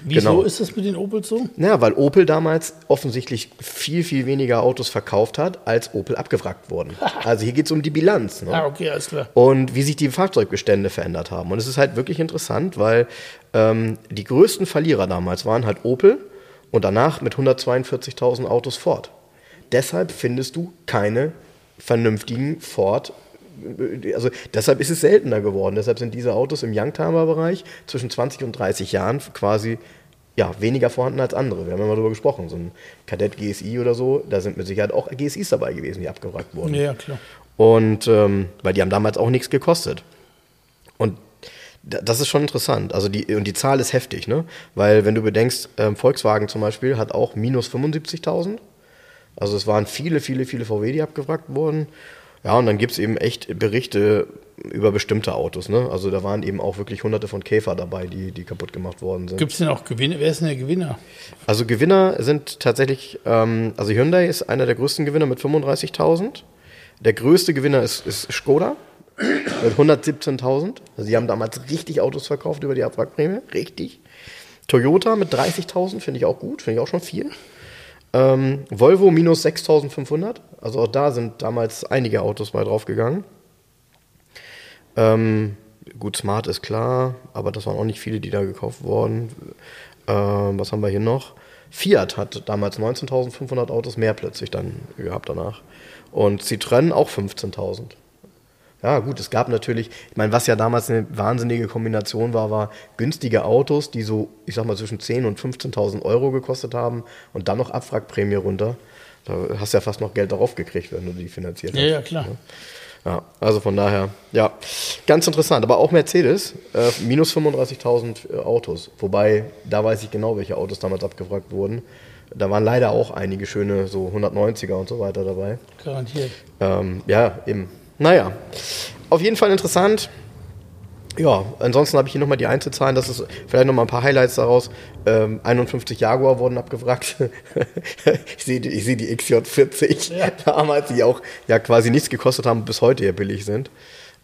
Wieso Genau. ist das mit den Opels so? Ja, weil Opel damals offensichtlich viel, viel weniger Autos verkauft hat, als Opel abgewrackt wurden. *laughs* Also hier geht es um die Bilanz. Ne? Ah, okay, alles klar. und wie sich die Fahrzeugbestände verändert haben. Und es ist halt wirklich interessant, weil ähm, die größten Verlierer damals waren halt Opel und danach mit 142.000 Autos Ford. Deshalb findest du keine vernünftigen Ford also deshalb ist es seltener geworden. Deshalb sind diese Autos im Youngtimer-Bereich zwischen 20 und 30 Jahren quasi ja, weniger vorhanden als andere. Wir haben ja mal darüber gesprochen. So ein Kadett GSI oder so, da sind mit Sicherheit auch GSIs dabei gewesen, die abgewrackt wurden. Ja, klar. Und ähm, weil die haben damals auch nichts gekostet. Und da- das ist schon interessant. Also die, und die Zahl ist heftig, ne? Weil wenn du bedenkst, ähm, Volkswagen zum Beispiel hat auch minus 75.000. Also es waren viele, viele, viele VW, die abgewrackt wurden. Ja, und dann gibt es eben echt Berichte über bestimmte Autos, ne? Also da waren eben auch wirklich hunderte von Käfer dabei, die, die kaputt gemacht worden sind. Gibt es denn auch Gewinner? Wer ist denn der Gewinner? Also Gewinner sind tatsächlich, ähm, also Hyundai ist einer der größten Gewinner mit 35.000. Der größte Gewinner ist, ist Skoda mit 117.000. Also die haben damals richtig Autos verkauft über die Abwrackprämie, richtig. Toyota mit 30.000 finde ich auch gut, finde ich auch schon viel. Ähm, Volvo minus 6.500. Also auch da sind damals einige Autos mal draufgegangen. Ähm, gut, Smart ist klar, aber das waren auch nicht viele, die da gekauft wurden. Ähm, was haben wir hier noch? Fiat hat damals 19.500 Autos mehr plötzlich dann gehabt danach. Und Citroën auch 15.000. Ja, gut, es gab natürlich, ich meine, was ja damals eine wahnsinnige Kombination war, war günstige Autos, die so, ich sag mal, zwischen 10.000 und 15.000 Euro gekostet haben und dann noch Abwrackprämie runter. Da hast du ja fast noch Geld darauf gekriegt, wenn du die finanziert hast. Ja, ja, klar. Ja, also von daher, ja, ganz interessant. Aber auch Mercedes, äh, minus 35.000 äh, Autos. Wobei, da weiß ich genau, welche Autos damals abgefragt wurden. Da waren leider auch einige schöne, so 190er und so weiter dabei. Garantiert. Ähm, ja, eben. Naja, auf jeden Fall interessant. Ja, ansonsten habe ich hier nochmal die Einzelzahlen. Das ist vielleicht nochmal ein paar Highlights daraus. Ähm, 51 Jaguar wurden abgewrackt. *laughs* ich sehe die, ich sehe die XJ40 Ja. *laughs* damals, die auch ja quasi nichts gekostet haben, bis heute ja billig sind.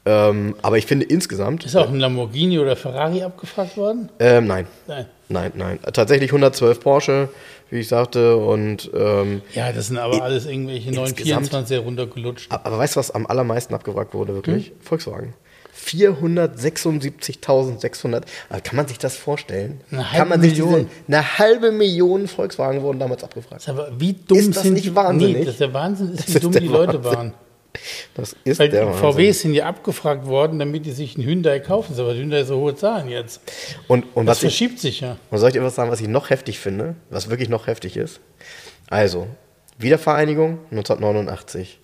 Ähm, aber ich finde insgesamt. Ist auch ein Lamborghini oder Ferrari abgefragt worden? Ähm, nein, Nein. nein, nein. Tatsächlich 112 Porsche, wie ich sagte. Und ähm, Ja, das sind aber alles irgendwelche insgesamt- 924 runtergelutscht. Aber weißt du, was am allermeisten abgewrackt wurde, wirklich? Hm? Volkswagen. 476.600. Also kann man sich das vorstellen? Eine kann halbe man sich Million. Diese, eine halbe Million Volkswagen wurden damals abgefragt. Ist aber wie dumm Ist das sind nicht die, wahnsinnig? Nee, das der Wahnsinn ist, Das wie ist dumm die Leute Wahnsinn. waren. Das ist Weil der die Wahnsinn. VWs sind ja abgefragt worden, damit die sich einen Hyundai kaufen. Aber Hyundai so hohe Zahlen jetzt. Und, und Das was ich, verschiebt sich ja. und soll ich dir was sagen, was ich noch heftig finde? Was wirklich noch heftig ist? Also, Wiedervereinigung 1989.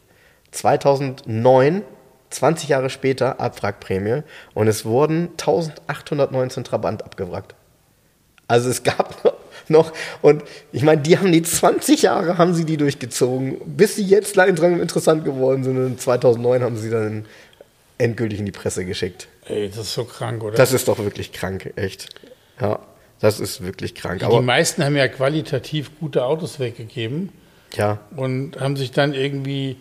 2009, 20 Jahre später, Abwrackprämie. Und es wurden 1819 Trabant abgewrackt. Also es gab noch, und ich meine, die haben die 20 Jahre haben sie die durchgezogen, bis sie jetzt langsam interessant geworden sind. Und 2009 haben sie dann endgültig in die Presse geschickt. Ey, das ist so krank, oder? Das ist doch wirklich krank, echt. Ja, das ist wirklich krank. die Aber meisten haben ja qualitativ gute Autos weggegeben ja, und haben sich dann irgendwie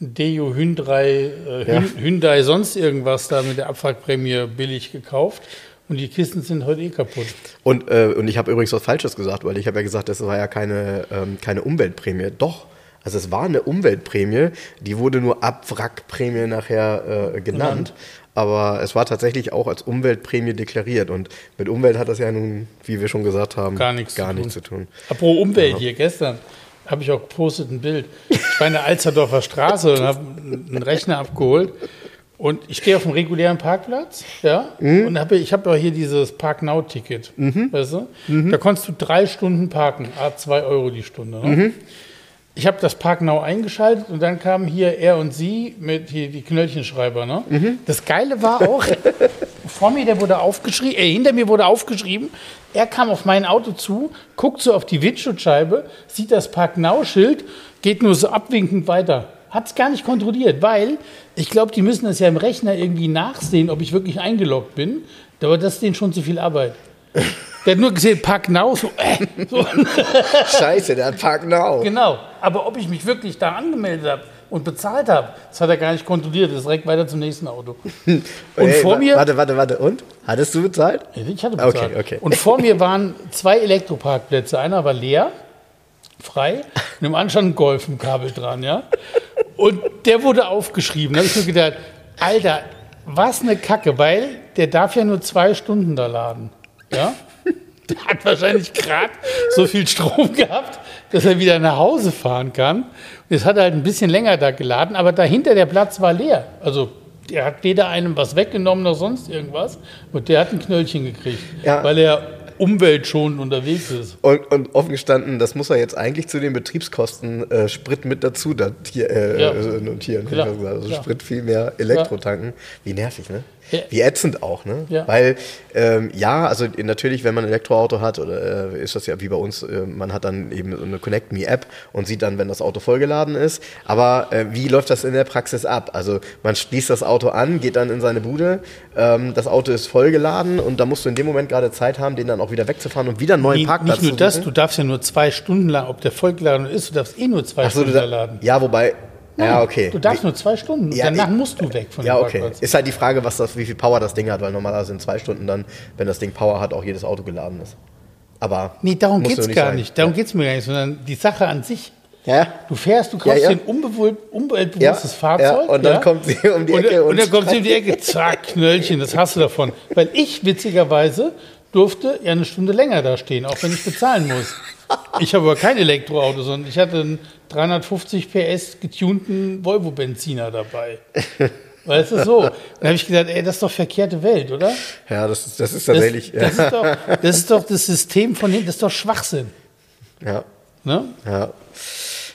Deo Hyundai, äh, Ja. Hyundai sonst irgendwas da mit der Abwrackprämie billig gekauft. Und die Kisten sind heute eh kaputt. und, äh, und ich habe übrigens was Falsches gesagt, weil ich habe ja gesagt, das war ja keine, ähm, keine Umweltprämie. Doch. Also es war eine Umweltprämie, die wurde nur Abwrackprämie nachher äh, genannt. Aber es war tatsächlich auch als Umweltprämie deklariert. Und mit Umwelt hat das ja nun, wie wir schon gesagt haben, Gar nichts gar zu tun. nichts zu tun. Apropos Umwelt hier, gestern habe ich auch gepostet ein Bild. Ich war in der Alsterdorfer Straße und habe einen Rechner abgeholt. Und ich stehe auf einem regulären Parkplatz, ja, und habe, ich habe ja hier dieses Park Now Ticket, weißt du? Da konntest du drei Stunden parken, a zwei Euro die Stunde. Ne? Ich habe das Park Now eingeschaltet und dann kamen hier er und sie mit hier die Knöllchenschreiber. Ne? Das Geile war auch, *laughs* vor mir, der wurde aufgeschrieben, äh, hinter mir wurde aufgeschrieben, er kam auf mein Auto zu, guckt so auf die Windschutzscheibe, sieht das Park Now-Schild, geht nur so abwinkend weiter. Hat es gar nicht kontrolliert, weil ich glaube, die müssen das ja im Rechner irgendwie nachsehen, ob ich wirklich eingeloggt bin. Aber das ist denen schon zu viel Arbeit. *laughs* Der hat nur gesehen, Park Now, so, äh, so. *laughs* Scheiße, der hat Park Now. Genau, aber ob ich mich wirklich da angemeldet habe und bezahlt habe, das hat er gar nicht kontrolliert. Das ist direkt weiter zum nächsten Auto. *laughs* Und Ey, vor mir, Warte, warte, warte. Und? Hattest du bezahlt? ich hatte bezahlt. Okay, okay. Und vor mir waren zwei Elektroparkplätze. Einer war leer, frei, und im anderen stand ein Golf im Kabel dran, ja. Und der wurde aufgeschrieben. Da habe ich mir gedacht, Alter, was eine Kacke, weil der darf ja nur zwei Stunden da laden, ja. Der hat wahrscheinlich gerade so viel Strom gehabt, dass er wieder nach Hause fahren kann. Und jetzt hat er halt ein bisschen länger da geladen, aber dahinter der Platz war leer. Also der hat weder einem was weggenommen noch sonst irgendwas. Und der hat ein Knöllchen gekriegt, Ja. weil er umweltschonend unterwegs ist. Und, und offen gestanden, das muss er jetzt eigentlich zu den Betriebskosten äh, Sprit mit dazu datier, äh, Ja. äh, notieren. Klar. Also klar. Sprit viel mehr Elektro tanken. Wie nervig, ne? Ja. Wie ätzend auch, ne? Ja. Weil, ähm, ja, also natürlich, wenn man ein Elektroauto hat, oder äh, ist das ja wie bei uns, äh, man hat dann eben so eine Connect Me App und sieht dann, wenn das Auto vollgeladen ist. Aber äh, wie läuft das in der Praxis ab? Also man schließt das Auto an, geht dann in seine Bude, ähm, das Auto ist vollgeladen und da musst du in dem Moment gerade Zeit haben, den dann auch wieder wegzufahren und wieder einen neuen Nee, Parkplatz nicht nur zu das, du darfst ja nur zwei Stunden lang, ob der vollgeladen ist, du darfst eh nur zwei so, Stunden da, laden. ja, wobei, ja, okay. Du darfst nur zwei Stunden. Ja, Danach ich- musst du weg von Ja, dem okay. Parkplatz. Ist halt die Frage, was das, wie viel Power das Ding hat, weil normalerweise sind zwei Stunden dann, wenn das Ding Power hat, auch jedes Auto geladen ist. Aber. Nee, darum geht es gar sein. nicht. Darum geht es mir gar nicht, sondern die Sache an sich. Ja. Du fährst, du kaufst Ja, ja. dir ein umweltbewusstes Ja, Fahrzeug. ja, und dann kommt sie um die und, Ecke Und, und dann kommt sie um die Ecke, zack, Knöllchen, das hast du davon. Weil ich witzigerweise durfte ja eine Stunde länger da stehen, auch wenn ich bezahlen muss. Ich habe aber kein Elektroauto, sondern ich hatte einen 350 PS getunten Volvo-Benziner dabei. Weißt du, so. Dann habe ich gedacht, ey, das ist doch verkehrte Welt, oder? Ja, das ist, das ist Das, tatsächlich. das, ist doch, das ist doch das System von hinten, das ist doch Schwachsinn. ja, Ne? ja.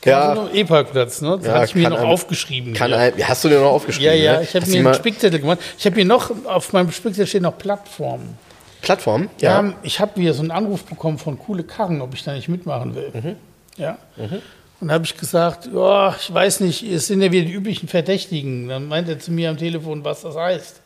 Ja. Ja, E-Parkplatz, ne? Das Ja, hatte ich mir kann noch einem- aufgeschrieben. kann ein, hast du dir noch aufgeschrieben? ja, ja, ne? ich habe mir einen Spickzettel gemacht. Ich habe hier noch, auf meinem Spickzettel steht noch Plattformen. Plattform? Ja. ich habe wieder so einen Anruf bekommen von Coole Karren, ob ich da nicht mitmachen will. Mhm. Ja. Und habe ich gesagt, ja, ich weiß nicht, es sind ja wieder die üblichen Verdächtigen. Dann meint er zu mir am Telefon, was das heißt.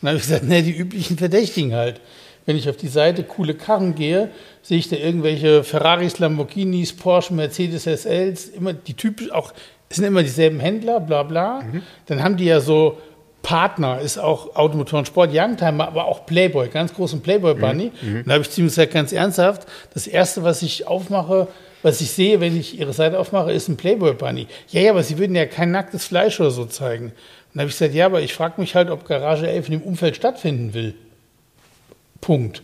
Und dann habe ich gesagt, ne, die üblichen Verdächtigen halt. Wenn ich auf die Seite coole Karren gehe, sehe ich da irgendwelche Ferraris, Lamborghinis, Porsche, Mercedes SLs, immer die typisch auch, es sind immer dieselben Händler, bla bla. Dann haben die ja so Partner, ist auch Automotor und Sport, Youngtimer, aber auch Playboy, ganz großen Playboy Bunny. Und da habe ich ziemlich gesagt, ganz ernsthaft, das erste, was ich aufmache, was ich sehe, wenn ich ihre Seite aufmache, ist ein Playboy Bunny. Ja, ja, aber sie würden ja kein nacktes Fleisch oder so zeigen. Und da habe ich gesagt, ja, aber ich frage mich halt, ob Garage 11 in dem Umfeld stattfinden will. Punkt.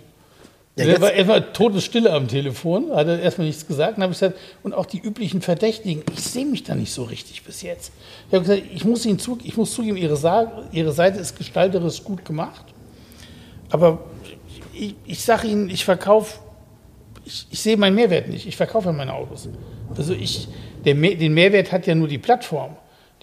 Ja, Ja, jetzt- war erstmal Todesstille am Telefon, hat er erstmal nichts gesagt. Dann habe ich gesagt, und auch die üblichen Verdächtigen, ich sehe mich da nicht so richtig bis jetzt. Ich habe gesagt, ich muss, Ihnen zu, ich muss zugeben, Ihre, Sa Ihre Seite ist gestalterisch gut gemacht. Aber ich, ich sage Ihnen, ich verkaufe, ich, ich sehe meinen Mehrwert nicht. Ich verkaufe ja meine Autos. Also ich, der, den Mehrwert hat ja nur die Plattform.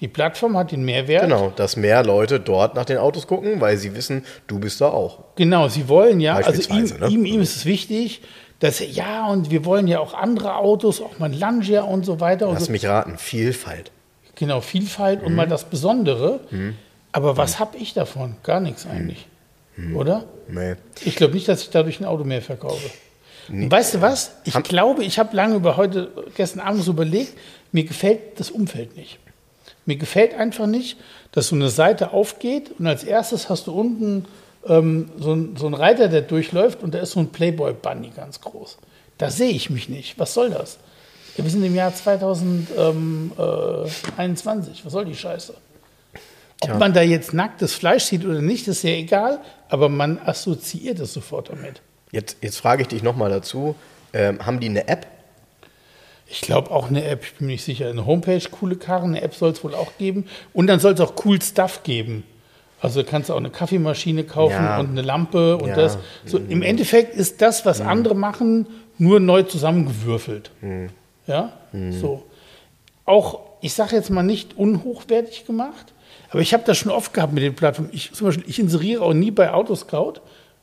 Die Plattform hat den Mehrwert. Genau, dass mehr Leute dort nach den Autos gucken, weil sie wissen, du bist da auch. Genau, sie wollen ja, also ihm, ne? ihm, ihm ist es wichtig, dass er, ja, und wir wollen ja auch andere Autos, auch mal ein Lancia und so weiter. Und Lass so. mich raten, Vielfalt. Genau, Vielfalt Mhm. und mal das Besondere. Aber was habe ich davon? Gar nichts eigentlich. Mhm. Oder? Nee. Ich glaube nicht, dass ich dadurch ein Auto mehr verkaufe. Und weißt du was? Ich Ham- glaube, ich habe lange über heute, gestern Abend so überlegt, mir gefällt das Umfeld nicht. Mir gefällt einfach nicht, dass so eine Seite aufgeht und als erstes hast du unten ähm, so, ein, so einen Reiter, der durchläuft und da ist so ein Playboy-Bunny ganz groß. Da sehe ich mich nicht. Was soll das? Ja, wir sind im Jahr 2021. Was soll die Scheiße? Ob Tja. man da jetzt nacktes Fleisch sieht oder nicht, ist ja egal, aber man assoziiert es sofort damit. Jetzt, jetzt frage ich dich nochmal dazu. Ähm, haben die eine App? Ich glaube auch eine App, ich bin mir nicht sicher. Eine Homepage, coole Karren, eine App soll es wohl auch geben. Und dann soll es auch cool Stuff geben. Also kannst du auch eine Kaffeemaschine kaufen Ja. und eine Lampe und Ja. das. So, Im Endeffekt ist das, was andere machen, nur neu zusammengewürfelt. Ja, so. Auch, ich sage jetzt mal nicht unhochwertig gemacht, aber ich habe das schon oft gehabt mit den Plattformen. Ich, zum Beispiel, ich inseriere auch nie bei Autoscout,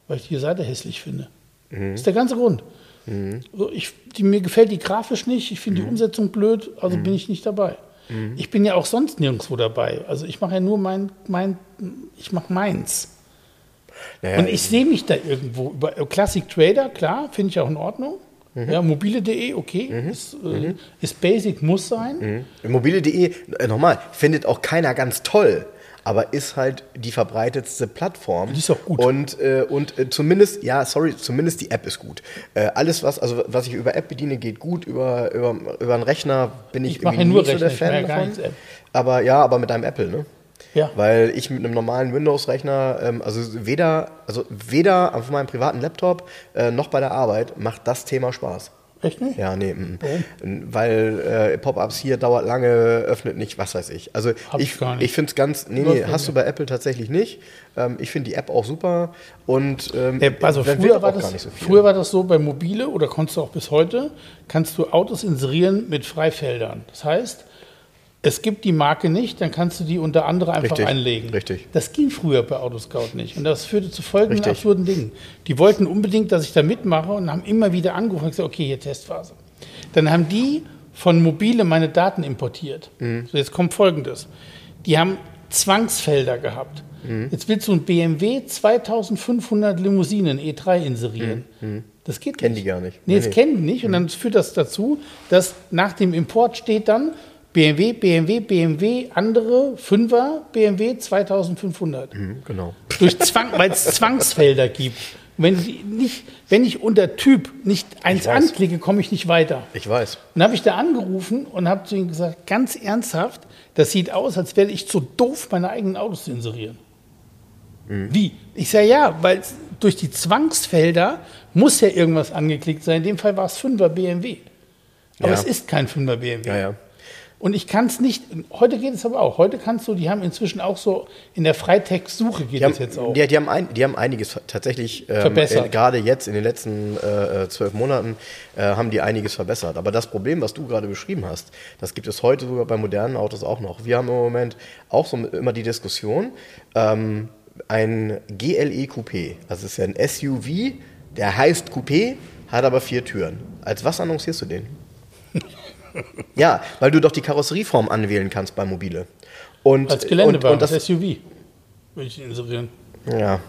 weil ich die Seite hässlich finde. Das ist der ganze Grund. So, ich, die, mir gefällt die grafisch nicht, ich finde die Umsetzung blöd, also bin ich nicht dabei. Ich bin ja auch sonst nirgendwo dabei. Also ich mache ja nur mein, mein ich mache meins. Naja, Und ich sehe mich da irgendwo über äh, Classic Trader, klar, finde ich auch in Ordnung. Ja, mobile.de, okay, ist, äh, ist basic, muss sein. Mobile.de, äh, nochmal, findet auch keiner ganz toll, aber ist halt die verbreitetste Plattform. Die ist auch gut. Und, äh, und äh, zumindest, ja, sorry, zumindest die App ist gut. Äh, alles, was, also, was ich über App bediene, geht gut. Über, über, über einen Rechner bin ich, Ich irgendwie nicht so der Fan davon. Aber ja, aber mit deinem Apple, ne? Ja. Weil ich mit einem normalen Windows-Rechner, ähm, also weder, also weder auf meinem privaten Laptop äh, noch bei der Arbeit macht das Thema Spaß. Echt nicht? Ja, nee. mm. Weil äh, Pop-ups hier dauert lange, öffnet nicht, was weiß ich. Also Hab ich ich, ich finde es ganz. Nee, nee, hast du bei Apple tatsächlich nicht. Ähm, ich finde die App auch super und ähm, Äh, Also früher war, das, so früher war das so bei Mobile oder konntest du auch bis heute, kannst du Autos inserieren mit Freifeldern. Das heißt, es gibt die Marke nicht, dann kannst du die unter andere einfach Richtig, einlegen. richtig. Das ging früher bei Autoscout nicht. Und das führte zu folgenden Richtig. absurden Dingen. Die wollten unbedingt, dass ich da mitmache und haben immer wieder angerufen und gesagt, okay, hier Testphase. Dann haben die von Mobile meine Daten importiert. Mhm. So, jetzt kommt folgendes. Die haben Zwangsfelder gehabt. Mhm. Jetzt willst du ein BMW 2500 Limousinen E3 inserieren. Das geht Mhm. Kennen nicht. die gar nicht. Nee, Nee, das nee. kennen die nicht. Und dann führt das dazu, dass nach dem Import steht dann BMW, BMW, BMW, andere, Fünfer, BMW 2500 Mhm, genau. durch Zwang, *laughs* weil es Zwangsfelder gibt. Wenn, die nicht, wenn ich unter Typ nicht eins anklicke, komme ich nicht weiter. Ich weiß. Dann habe ich da angerufen und habe zu ihm gesagt, ganz ernsthaft, das sieht aus, als wäre ich zu doof, meine eigenen Autos zu inserieren. Mhm. Wie? Ich sage ja, weil durch die Zwangsfelder muss ja irgendwas angeklickt sein. In dem Fall war es 5er BMW. Aber Ja. es ist kein 5er BMW. Ja, ja. Und ich kann es nicht, heute geht es aber auch. Heute kannst du, die haben inzwischen auch so, in der Freitext-Suche geht das jetzt auch. Die, die, haben ein, die haben einiges tatsächlich, ähm, Verbessert. äh, gerade jetzt in den letzten äh, äh, zwölf Monaten, äh, haben die einiges verbessert. Aber das Problem, was du gerade beschrieben hast, das gibt es heute sogar bei modernen Autos auch noch. Wir haben im Moment auch so immer die Diskussion, ähm, ein GLE Coupé, also es ist ja ein SUV, der heißt Coupé, hat aber vier Türen. Als was annoncierst du den? Ja, weil du doch die Karosserieform anwählen kannst bei Mobile. Und, Als Geländewagen, und, und das SUV. Würde ich inserieren. ja,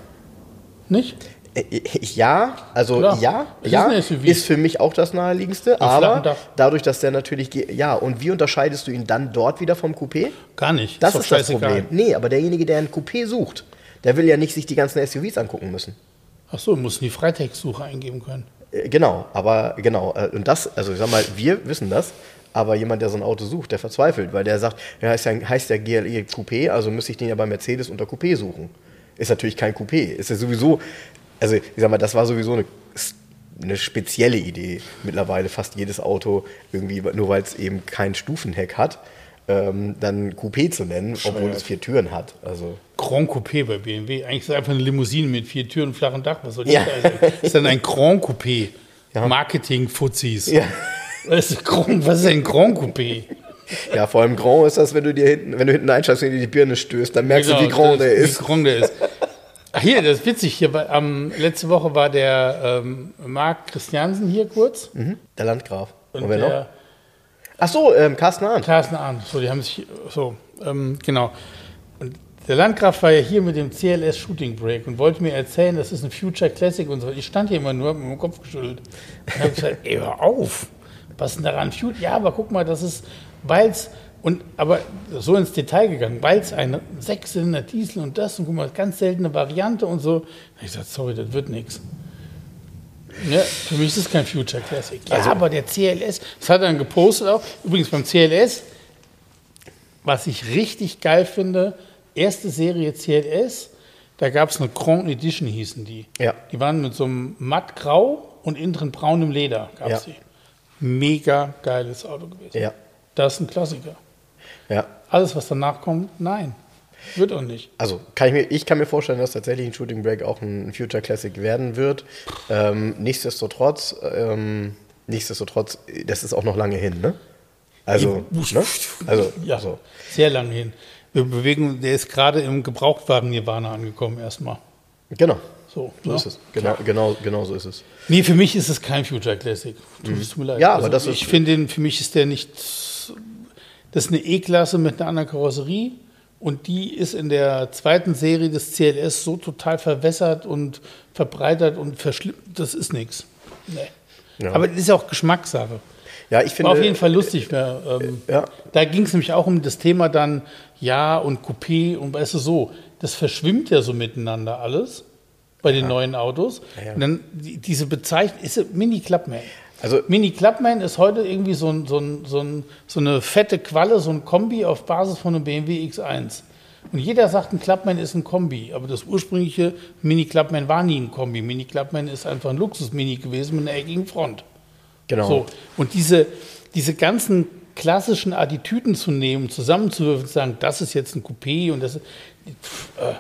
Nicht? Äh, Ja, also Klar. ja, ist ja, ein SUV. ist für mich auch das naheliegendste, flachen aber dadurch, dass der natürlich, ja, und wie unterscheidest du ihn dann dort wieder vom Coupé? Gar nicht. Das doch ist das. Problem. Nee, aber derjenige, der ein Coupé sucht, der will ja nicht sich die ganzen SUVs angucken müssen. Ach so, muss die Freitext-Suche eingeben können. Äh, Genau, aber genau, äh, und das, also ich sag mal, wir wissen das, aber jemand, der so ein Auto sucht, der verzweifelt, weil der sagt, ja, ist ja, heißt ja GLE Coupé, also müsste ich den ja bei Mercedes unter Coupé suchen. Ist natürlich kein Coupé, ist ja sowieso, also ich sag mal, das war sowieso eine, eine spezielle Idee, mittlerweile fast jedes Auto irgendwie, nur weil es eben kein Stufenheck hat, ähm, dann Coupé zu nennen, obwohl es vier Türen hat. Also Grand Coupé bei BMW. Eigentlich ist es einfach eine Limousine mit vier Türen und flachem Dach. Was soll das Ja. sein? ist dann ein Grand Coupé. *laughs* Ja. Marketing-Fuzis. Ja. Was ist, Grand, was ist ein Grand Coupé? ja, vor allem Grand ist das, wenn du dir hinten, wenn du hinten einsteigst und dir die Birne stößt, dann merkst du, wie Genau, grand das- der ist. Wie grand der ist. Ach, hier, das ist witzig. Hier, war, am, letzte Woche war der ähm, Marc Christiansen hier kurz. Mhm. Der Landgraf. Und Und, wer noch? Ach so, ähm, Carsten Arndt. Carsten Arndt. So, die haben sich, so, ähm, genau. Und der Landgraf war ja hier mit dem CLS Shooting Break und wollte mir erzählen, das ist ein Future Classic und so. Ich stand hier immer nur, hab mit dem Kopf geschüttelt. Und habe gesagt, *laughs* ey, hör auf. Was ist denn daran? Ja, aber guck mal, das ist, weil's, und, aber so ins Detail gegangen, weil es ein Sechszylinder Diesel und das und guck mal, ganz seltene Variante und so. Hab ich gesagt, sorry, das wird nichts. Ja, für mich ist es kein Future Classic. Ja, aber der CLS, das hat er dann gepostet auch. Übrigens beim CLS, was ich richtig geil finde, erste Serie CLS, da gab es eine Grand Edition, hießen die. Ja. Die waren mit so einem mattgrau und innen drin braunem Leder, gab es Ja. die. Mega geiles Auto gewesen. Ja. Das ist ein Klassiker. Ja. Alles, was danach kommt, nein. Wird auch nicht. Also kann ich, mir, ich kann mir vorstellen, dass tatsächlich ein Shooting Break auch ein Future Classic werden wird. Ähm, nichtsdestotrotz, ähm, nichtsdestotrotz, das ist auch noch lange hin, ne? Also, ne? Also, Ja, so. sehr lange hin. Wir bewegen, der ist gerade im Gebrauchtwagen-Nirvana angekommen erstmal. Genau. So, So ne? ist es. Genau, genau, genau so ist es. Nee, für mich ist es kein Future Classic. Tut es mir leid. Ja, aber das ist- Ich finde, für mich ist der nicht. Das ist eine E-Klasse mit einer anderen Karosserie. Und die ist in der zweiten Serie des CLS so total verwässert und verbreitert und verschlimmt. Das ist nichts. Nee. Ja. Aber das ist ja auch Geschmackssache. Ja, ich finde. War auf jeden Fall lustig. Ja, ähm, Ja. Da ging es nämlich auch um das Thema dann Ja und Coupé und weißt du so, das verschwimmt ja so miteinander alles bei den neuen Autos. Ja. Und dann die, diese Bezeichnung ist ein Mini Clubman. Also- Mini Clubman ist heute irgendwie so, ein, so, ein, so, ein, so eine fette Qualle, so ein Kombi auf Basis von einem BMW X1. Und jeder sagt, ein Clubman ist ein Kombi, aber das ursprüngliche Mini Clubman war nie ein Kombi. Mini Clubman ist einfach ein Luxus-Mini gewesen mit einer eckigen Front. Genau. So. Und diese, diese ganzen klassischen Attitüden zu nehmen, zusammenzuwürfen, zu sagen, das ist jetzt ein Coupé und das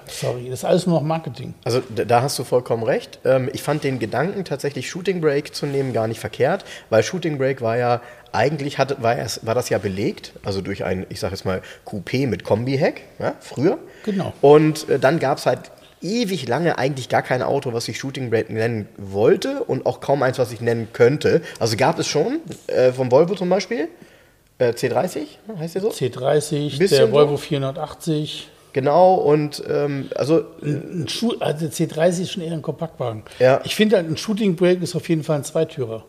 sorry, das ist alles nur noch Marketing. Also da- hast du vollkommen recht. Ähm, ich fand den Gedanken tatsächlich Shooting Break zu nehmen gar nicht verkehrt, weil Shooting Break war ja eigentlich hatte, war, es, war das ja belegt, also durch ein, ich sage jetzt mal Coupé mit Kombi-Heck, ja, früher. Genau. Und äh, dann gab es halt ewig lange eigentlich gar kein Auto, was ich Shooting Break nennen wollte und auch kaum eins, was ich nennen könnte. Also gab es schon, äh, vom Volvo zum Beispiel, äh, C30, heißt der so? C30, Bisschen der so. Volvo 480. Genau, und ähm, also Ein also der C30 ist schon eher ein Kompaktwagen. Ja. Ich finde halt, ein Shooting Brake ist auf jeden Fall ein Zweitürer.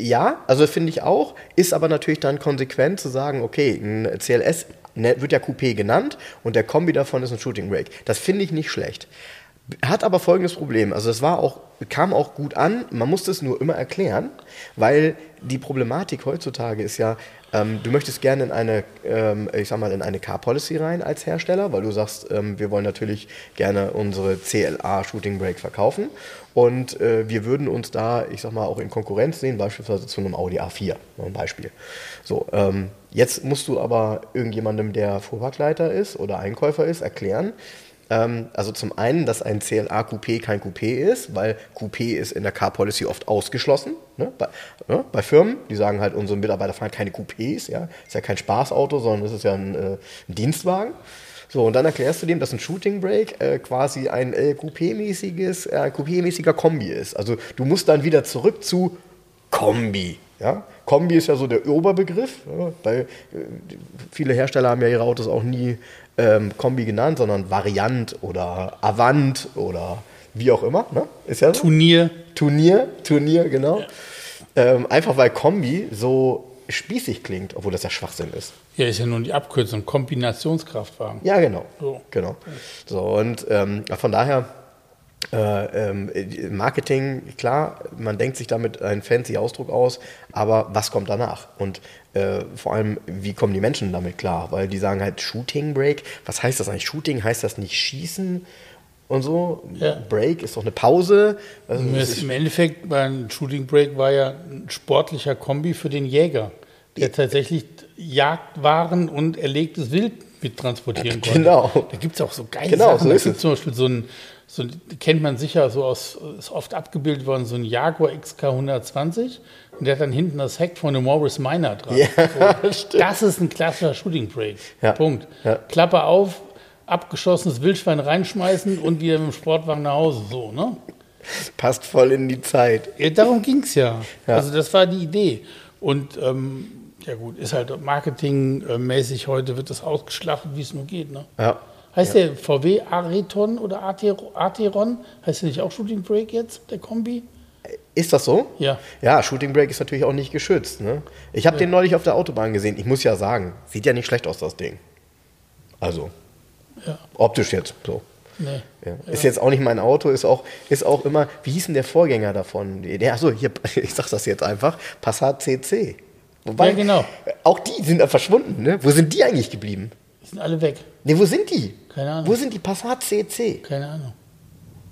Ja, also finde ich auch, ist aber natürlich dann konsequent zu sagen, okay, ein CLS ne- wird ja Coupé genannt und der Kombi davon ist ein Shooting Brake. Das finde ich nicht schlecht. Hat aber folgendes Problem, also es war auch, kam auch gut an, man musste es nur immer erklären, weil die Problematik heutzutage ist ja, ähm, du möchtest gerne in eine, ähm, ich sag mal, in eine Car Policy rein als Hersteller, weil du sagst, ähm, wir wollen natürlich gerne unsere CLA Shooting Brake verkaufen. Und äh, wir würden uns da, ich sag mal, auch in Konkurrenz sehen, beispielsweise zu einem Audi A4, mal ein Beispiel. So, ähm, jetzt musst du aber irgendjemandem, der Fuhrparkleiter ist oder Einkäufer ist, erklären, also zum einen, dass ein CLA Coupé kein Coupé ist, weil Coupé ist in der Car Policy oft ausgeschlossen. Ne? Bei, ne? bei Firmen, die sagen halt, unsere Mitarbeiter fahren keine Coupés, ja, ist ja kein Spaßauto, sondern es ist ja ein, äh, ein Dienstwagen. So, und dann erklärst du dem, dass ein Shooting Brake äh, quasi ein äh, Coupé-mäßiges, äh, Coupé-mäßiger Kombi ist. Also du musst dann wieder zurück zu Kombi. Ja? Kombi ist ja so der Oberbegriff, ja? weil äh, viele Hersteller haben ja ihre Autos auch nie ähm, Kombi genannt, sondern Variant oder Avant oder wie auch immer. Ne? Ist ja so. Turnier. Turnier, Turnier, genau. Ähm, einfach weil Kombi so spießig klingt, obwohl das ja Schwachsinn ist. Ja, ist ja nun die Abkürzung, Kombinationskraftwagen. Ja, genau. So. Genau. So, und ähm, von daher, Marketing, klar, man denkt sich damit einen fancy Ausdruck aus, aber was kommt danach? Und äh, vor allem, wie kommen die Menschen damit klar? Weil die sagen halt Shooting Break. Was heißt das eigentlich? Shooting heißt das nicht schießen und so? Ja. Break ist doch eine Pause. Also, Im Endeffekt war ein Shooting Break war ja ein sportlicher Kombi für den Jäger, der tatsächlich Jagdwaren und erlegtes Wild mittransportieren *laughs* konnte. Genau. Da gibt es auch so geile Genau, Sachen. so da gibt es. zum Beispiel so ein, so kennt man sicher so aus, ist oft abgebildet worden, so ein Jaguar XK 120 und der hat dann hinten das Heck von einem Morris Minor dran. Ja, so. *laughs* Das ist ein klassischer Shooting Break. Ja. Punkt. Ja. Klappe auf, abgeschossenes Wildschwein reinschmeißen und wieder mit dem Sportwagen nach Hause. So, ne? passt voll in die Zeit. Ja, darum ging es ja. Ja. Also das war die Idee. Und ähm, ja gut, ist halt marketingmäßig heute wird das ausgeschlachtet, wie es nur geht. Ne? Ja. Heißt der VW Areton oder Ater- Ateron? Heißt der nicht auch Shooting Break jetzt, der Kombi? Ist das so? Ja. Ja, Shooting Break ist natürlich auch nicht geschützt. Ne? Ich habe den neulich auf der Autobahn gesehen. Ich muss ja sagen, sieht ja nicht schlecht aus, das Ding. Also, Ja. optisch jetzt so. Nee. Ja. Ist jetzt auch nicht mein Auto, ist auch, ist auch immer, wie hieß denn der Vorgänger davon? Der, achso, hier, *laughs* ich sag das jetzt einfach, Passat CC. Wobei, Ja, genau. Auch die sind ja verschwunden, ne? Wo sind die eigentlich geblieben? Die sind alle weg. Ne, wo sind die? Keine Ahnung. Wo sind die Passat CC? Keine Ahnung.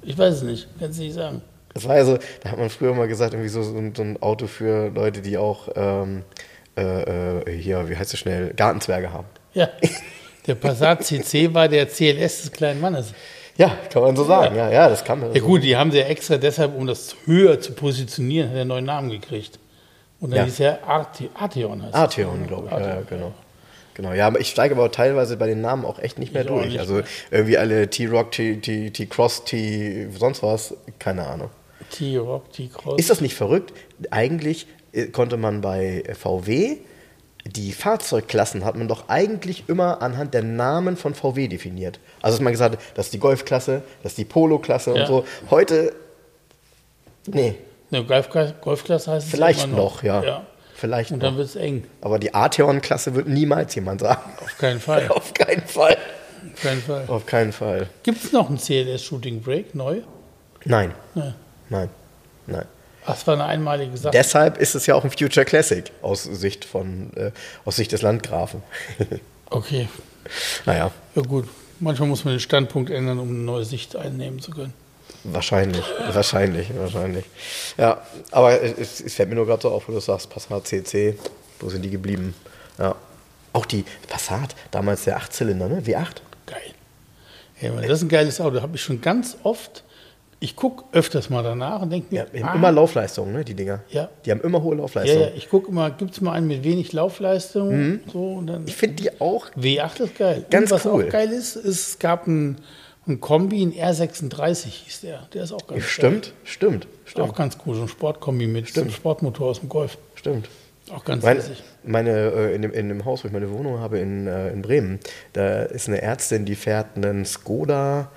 Ich weiß es nicht. Kannst du nicht sagen. Das war ja so, da hat man früher mal gesagt, irgendwie so, so, ein, Auto für Leute, die auch ähm, äh, äh, hier, wie heißt es schnell, Gartenzwerge haben. Ja. Der Passat CC war der CLS des kleinen Mannes. Ja, kann man so sagen. Ja, ja, das kann man. Ja so. gut, die haben sie ja extra deshalb, um das höher zu positionieren, hat er einen neuen Namen gekriegt. Und dann Ja. hieß er Arte Arteon. Heißt Arteon, glaube ich. Ja, ja, Arteon. genau. Genau, ja, aber ich steige aber teilweise bei den Namen auch echt nicht mehr Ich durch. nicht also irgendwie alle T-Rock, T-Cross, T, sonst was, keine Ahnung. T-Rock, T-Cross. Ist das nicht verrückt? Eigentlich äh, konnte man bei VW die Fahrzeugklassen hat man doch eigentlich immer anhand der Namen von VW definiert. Also dass man gesagt hat, das ist die Golfklasse, das ist die Polo-Klasse und Ja. so. Heute, nee, Ne, Golfklasse, heißt es vielleicht immer noch, ja. ja. Vielleicht Und noch. dann wird es eng. Aber die Arteon-Klasse wird niemals jemand sagen. Auf keinen Fall. *laughs* Auf keinen Fall. Auf keinen Fall. Auf keinen Fall. Gibt es noch einen CLS Shooting Break neu? Nein, Ne. nein, nein. Ach, Das war eine einmalige Sache. Deshalb ist es ja auch ein Future Classic aus Sicht von äh, aus Sicht des Landgrafen. *laughs* Okay. naja, Ja gut. Manchmal muss man den Standpunkt ändern, um eine neue Sicht einnehmen zu können. Wahrscheinlich, wahrscheinlich, wahrscheinlich. Ja, aber es, es fällt mir nur gerade so auf, wo du sagst, Passat CC, wo sind die geblieben? Ja. Auch die Passat, damals der Achtzylinder, ne? W8. Geil. Ja, das ist ein geiles Auto. Habe ich schon ganz oft. Ich gucke öfters mal danach und denke mir, ja, ah, immer Laufleistung, ne, die Dinger. Ja. Die haben immer hohe Laufleistung. Ja, ja, ich gucke immer, gibt es mal einen mit wenig Laufleistung? Mhm. So, und dann ich finde die auch. W8 ist geil. Ganz und was cool. auch geil ist, ist, es gab einen, einen Kombi, ein R36 hieß der. Der ist auch ganz stimmt. Stimmt, stimmt. Auch ganz cool, so ein Sportkombi mit stimmt. Sportmotor aus dem Golf. Stimmt. Auch ganz meine, meine äh, in, dem, in dem Haus, wo ich meine Wohnung habe in, äh, in Bremen, da ist eine Ärztin, die fährt einen Skoda,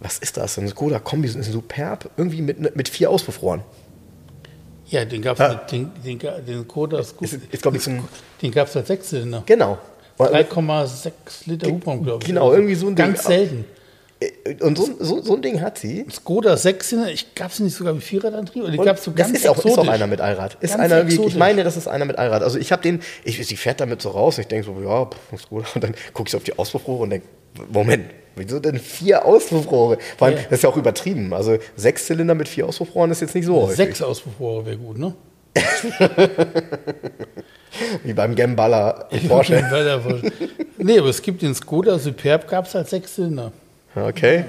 was ist das? Ein Skoda Kombi, ist ein Superb, irgendwie mit, mit vier Auspuffrohren. Ja, den gab es Ja. den, den, den Skoda, ein, den gab es als Sechszylinder. genau. 3,6 Liter Hubraum, glaube ich. Genau, irgendwie so ein Ding. Ganz selten. Und so, so, so ein Ding hat sie. Skoda Sechszylinder, ich gab es nicht sogar mit Vierradantrieb? Oder die Und gab es so das ist auch, ist auch exotisch. einer mit Allrad. Ist Ganz einer, wie, ich meine, das ist einer mit Allrad. Also ich habe den, ich, sie fährt damit so raus. Ich denke so, ja, gut. Und dann gucke ich auf die Auspuffrohre und denke, Moment, wieso denn vier Auspuffrohre? Vor allem, Ja. das ist ja auch übertrieben. Also sechs Zylinder mit vier Auspuffrohren ist jetzt nicht so häufig. Sechs Auspuffrohre wäre gut, ne? *laughs* Wie beim Gambala *laughs* Porsche. Porsche. nee, aber es gibt den Skoda Superb, gab es als Sechszylinder. Okay,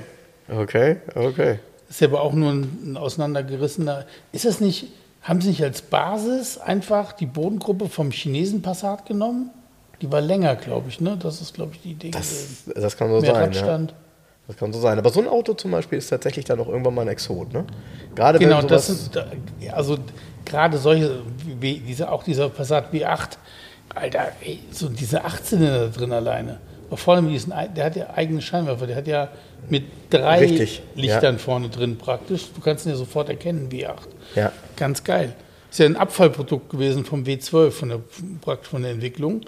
okay, okay. Ist ja aber auch nur ein, ein auseinandergerissener. Ist das nicht, haben Sie nicht als Basis einfach die Bodengruppe vom Chinesen Passat genommen? Die war länger, glaube ich, ne? Das ist, glaube ich, die Idee. Das, das kann so Mehr sein. Ja. Das kann so sein. Aber so ein Auto zum Beispiel ist tatsächlich dann auch irgendwann mal ein Exot, ne? Gerade Genau, wenn das sind, also gerade solche, wie diese, auch dieser Passat W8, Alter, ey, so diese 18 da drin alleine. Vor allem diesen, der hat ja eigene Scheinwerfer, der hat ja mit drei Richtig, Lichtern vorne drin praktisch. Du kannst ihn ja sofort erkennen, W8. Ja. Ganz geil. Ist ja ein Abfallprodukt gewesen vom W12, von der, praktisch von der Entwicklung.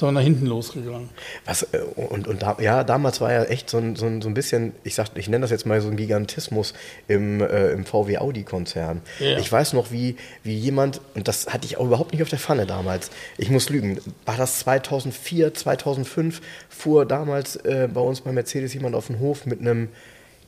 Aber nach hinten losgegangen. Was, äh, und, und da, ja, damals war ja echt so ein, so ein, so ein bisschen, ich sag, ich nenne das jetzt mal so ein Gigantismus im, äh, im VW Audi-Konzern. Ja. Ich weiß noch, wie, wie jemand, und das hatte ich auch überhaupt nicht auf der Pfanne damals, ich muss lügen, war das 2004, 2005, fuhr damals äh, bei uns bei Mercedes jemand auf den Hof mit einem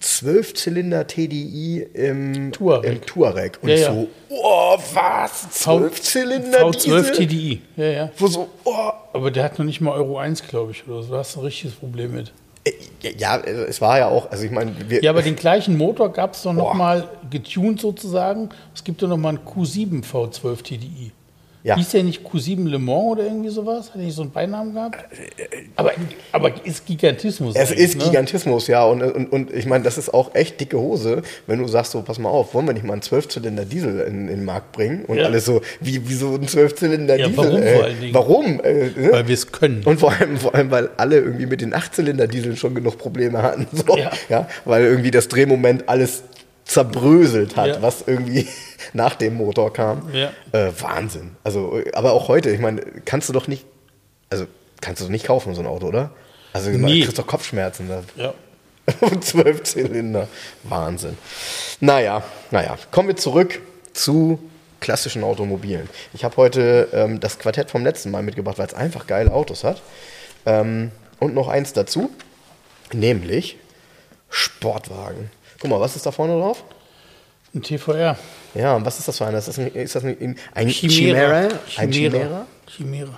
Zwölfzylinder TDI im Touareg. Im Touareg. Und Ja, ja. so, oh, was? Zwölfzylinder V12 Diesel? TDI. Ja, ja. Wo so, oh, Aber der hat noch nicht mal Euro 1, glaube ich, oder so. Da hast du ein richtiges Problem mit. Äh, Ja, äh, es war ja auch, also ich meine, wir, Ja, aber den gleichen Motor gab es doch mal getuned sozusagen. Es gibt doch noch mal einen Q7 V12 TDI. Ja. Hieß der nicht Q7 Le Mans oder irgendwie sowas? Hat er nicht so einen Beinamen gehabt? Aber, aber ist Gigantismus. es ist ne? Gigantismus, ja, und, und, und ich meine, das ist auch echt dicke Hose, wenn du sagst, so, pass mal auf, wollen wir nicht mal einen Zwölfzylinder Diesel in, in den Markt bringen? Und Ja. alles so, wie, wie so ein Zwölfzylinder Ja, Diesel? warum äh, vor allen Dingen? Warum? Äh, ne? Weil wir es können. Und vor allem, vor allem, weil alle irgendwie mit den Achtzylinder-Dieseln schon genug Probleme hatten. So, ja. Ja. weil irgendwie das Drehmoment alles zerbröselt hat, Ja. was irgendwie *laughs* nach dem Motor kam. Ja. Äh, Wahnsinn. Also, aber auch heute, ich meine, kannst du doch nicht, also kannst du doch nicht kaufen, so ein Auto, oder? Also Nee. kriegst doch Kopfschmerzen. Da. Ja. *laughs* Zwölf Zylinder. Wahnsinn. Naja, naja. Kommen wir zurück zu klassischen Automobilen. Ich habe heute ähm, das Quartett vom letzten Mal mitgebracht, weil es einfach geile Autos hat. Ähm, und noch eins dazu, nämlich Sportwagen. Guck mal, was ist da vorne drauf? Ein TVR. Ja, und was ist das für einer? Ist das ein, ist das ein, ein Chimera. Ein Chimera? Chimera.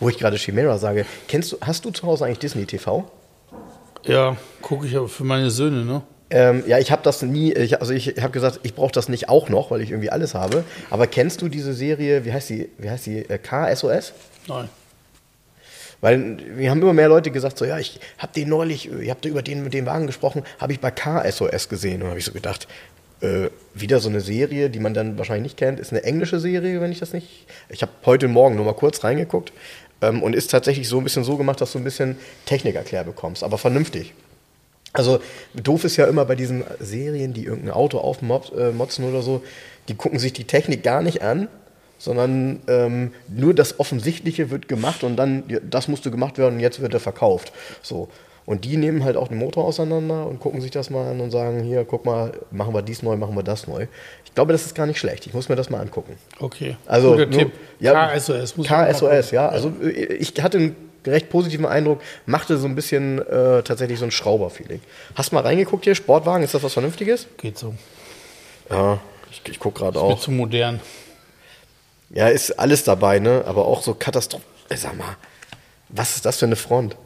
Wo ich gerade Chimera sage. Kennst du, hast du zu Hause eigentlich Disney TV? Ja, gucke ich aber für meine Söhne, ne? Ähm, ja, ich habe das nie, ich, also ich habe gesagt, ich brauche das nicht auch noch, weil ich irgendwie alles habe. Aber kennst du diese Serie, wie heißt die, wie heißt die, äh, KSOS? Nein. Weil wir haben immer mehr Leute gesagt, so ja, ich habe den neulich, ich habe über den mit dem Wagen gesprochen, habe ich bei KSOS gesehen und habe ich so gedacht, äh, wieder so eine Serie, die man dann wahrscheinlich nicht kennt, ist eine englische Serie, wenn ich das nicht. Ich habe heute Morgen nur mal kurz reingeguckt ähm, und ist tatsächlich so ein bisschen so gemacht, dass du ein bisschen Technik erklärt bekommst, aber vernünftig. Also doof ist ja immer bei diesen Serien, die irgendein Auto aufmotzen äh, oder so, die gucken sich die Technik gar nicht an, sondern ähm, nur das Offensichtliche wird gemacht und dann, das musste gemacht werden und jetzt wird er verkauft. So. Und die nehmen halt auch den Motor auseinander und gucken sich das mal an und sagen, hier, guck mal, machen wir dies neu, machen wir das neu. Ich glaube, das ist gar nicht schlecht. Ich muss mir das mal angucken. Okay. Also Guter nur- Tipp. ja, KSOS. Muss ich mal KSOS, ja. Also ich hatte ein recht positiven Eindruck. Machte so ein bisschen äh, tatsächlich so ein Schrauber-Feeling. Hast du mal reingeguckt hier? Sportwagen, ist das was Vernünftiges? Geht so. Ja, ich, ich gucke gerade Ist auch. zu modern. Ja, ist alles dabei, ne? Aber auch so Katastrophe. Sag mal, was ist das für eine Front?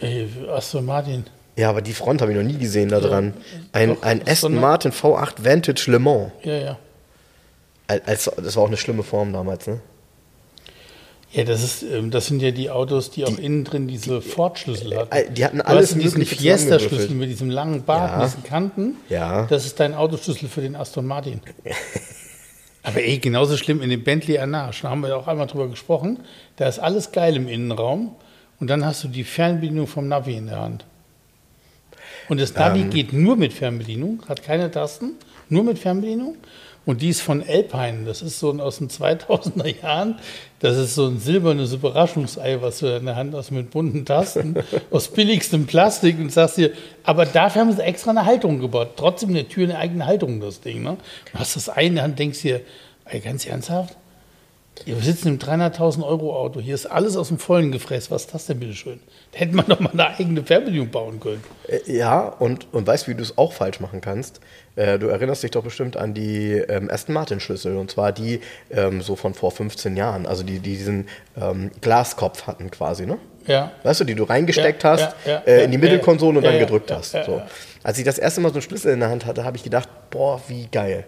Ey, Aston Martin. Ja, aber die Front habe ich noch nie gesehen da dran. Ein, Doch, ein so Aston eine- Martin V8 Vantage Le Mans. Ja, ja. Als, das war auch eine schlimme Form damals, ne? Ja, das, ist, ähm, das sind ja die Autos, die auch innen drin diese Ford-Schlüssel hatten. äh, die hatten Du alles hast diesen Fiesta-Schlüssel mit diesem langen Bart, Ja. diesen Kanten. Ja. Das ist dein Autoschlüssel für den Aston Martin. *laughs* Aber ey, genauso schlimm in dem Bentley Arnage. Da haben wir auch einmal drüber gesprochen. Da ist alles geil im Innenraum. Und dann hast du die Fernbedienung vom Navi in der Hand. Und das Navi Ähm. geht nur mit Fernbedienung, hat keine Tasten, nur mit Fernbedienung. Und die ist von Alpine. Das ist so ein aus den 2000er Jahren. Das ist so ein silbernes Überraschungsei, was du in der Hand hast mit bunten Tasten, *laughs* aus billigstem Plastik und sagst dir, aber dafür haben sie extra eine Halterung gebaut. Trotzdem in der Tür eine eigene Halterung, das Ding. Ne? Du hast das eine in der Hand, denkst dir, ey, ganz ernsthaft? Wir sitzen im 300.000 Euro Auto. Hier ist alles aus dem Vollen gefressen. Was ist das denn, bitteschön? Da hätte man doch mal eine eigene Fernbedienung bauen können. Äh, Ja, und, und weißt, wie du es auch falsch machen kannst? Äh, du erinnerst dich doch bestimmt an die ähm, Aston Martin Schlüssel und zwar die ähm, so von vor 15 Jahren, also die, die diesen ähm, Glaskopf hatten quasi, ne? Ja. Weißt du, die du reingesteckt Ja, hast ja, äh, in die Mittelkonsole und dann gedrückt hast. so. Als ich das erste Mal so einen Schlüssel in der Hand hatte, habe ich gedacht, boah, wie geil.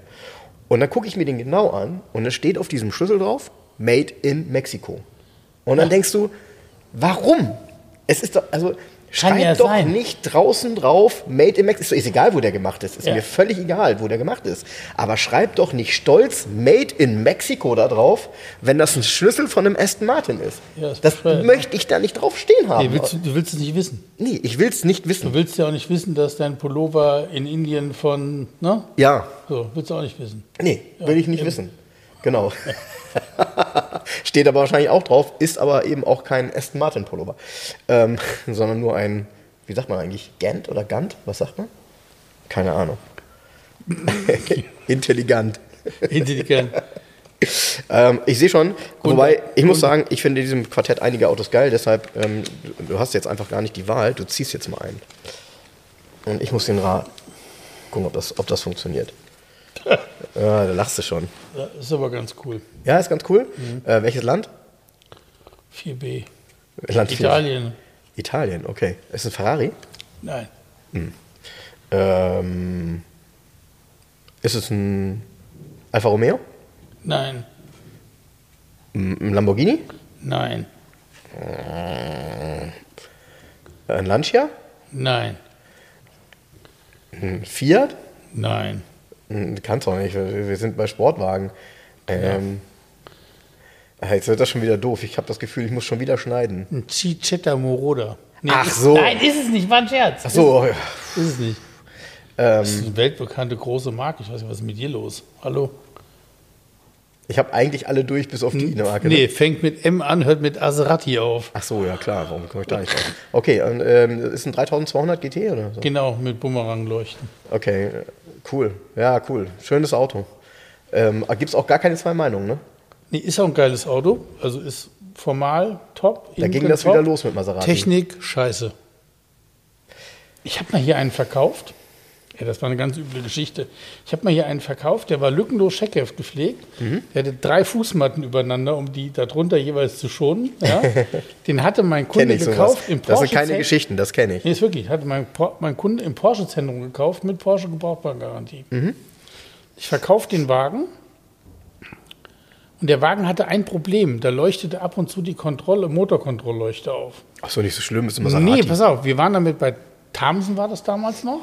Und dann gucke ich mir den genau an und es steht auf diesem Schlüssel drauf, Made in Mexico. Und dann denkst du, warum? Es ist doch, also schreib ja doch sein. nicht draußen drauf, Made in Mexico. Ist egal, wo der gemacht ist. Ist Ja. mir völlig egal, wo der gemacht ist. Aber schreib doch nicht stolz Made in Mexico da drauf, wenn das ein Schlüssel von einem Aston Martin ist. Ja, das ne? möchte ich da nicht drauf stehen haben. Nee, willst du, du willst es nicht wissen. Nee, ich will es nicht Du wissen. willst ja auch nicht wissen, dass dein Pullover in Indien von, ne? Ja, So, willst du auch nicht wissen. nee, will ich nicht wissen. Genau. *laughs* Steht aber wahrscheinlich auch drauf, ist aber eben auch kein Aston Martin Pullover, ähm, *laughs* sondern nur ein, wie sagt man eigentlich, Gant oder Gant? Was sagt man? Keine Ahnung. *laughs* Intelligent. Intelligent. Ähm, ich sehe schon, Und- wobei ich muss sagen, ich finde in diesem Quartett einige Autos geil, deshalb, ähm, du, du hast jetzt einfach gar nicht die Wahl, du ziehst jetzt mal ein. Und ich muss den raten. Gucken, ob das, ob das funktioniert. *laughs* ja, da lachst du schon. Ja, ist aber ganz cool. Ja, ist ganz cool. Mhm. Äh, welches Land? 4B. Land vier. Italien. Italien, okay. Ist es ein Ferrari? Nein. Ähm, ist es ein Alfa Romeo? Nein. Ein ein Lamborghini? Nein. Ein Lancia? Nein. Ein Fiat? Nein. Hm, Kannst doch nicht, wir sind bei Sportwagen. Ähm, ah, Jetzt wird das schon wieder doof. Ich habe das Gefühl, ich muss schon wieder schneiden. Ein Cicetta Moroder. Nee, Ach ist- so. Nein, ist es nicht, war ein Scherz. Ach so, ja. Ist, ist es nicht. Ähm, Das ist eine weltbekannte große Marke. Ich weiß nicht, was ist mit dir los? Hallo? ich habe eigentlich alle durch, bis auf die Marke. ne? Nee, fängt mit M an, hört mit Aserati auf. Ach so, ja klar, warum komme ich da nicht drauf? Okay, und, ähm, ist ein 3200 GT oder so? Genau, mit Bumerangleuchten. Okay, cool. Ja, cool. Schönes Auto. Ähm, Gibt es auch gar keine zwei Meinungen, ne? Nee, ist auch ein geiles Auto. Also ist formal top. Da ging das top. wieder los mit Maserati. Technik, scheiße. Ich habe mal hier einen verkauft. Ja, das war eine ganz üble Geschichte. Ich habe mal hier einen verkauft, der war lückenlos Scheckheft gepflegt. Mhm. Der hatte drei Fußmatten übereinander, um die darunter jeweils zu schonen. Ja. *laughs* Den hatte mein Kunde ich sowas. gekauft im Das Porsche. sind keine Geschichten, das kenne ich. Nee, ist wirklich. Hatte mein, mein Kunde im Porsche-Zentrum gekauft mit Porsche Gebrauchtwagengarantie. Mhm. Ich verkaufe den Wagen und der Wagen hatte ein Problem. Da leuchtete ab und zu die Kontrolle, Motorkontrollleuchte auf. Ach so, nicht so schlimm, ist Maserati. Nee, pass auf, wir waren damit bei Thamsen war das damals noch.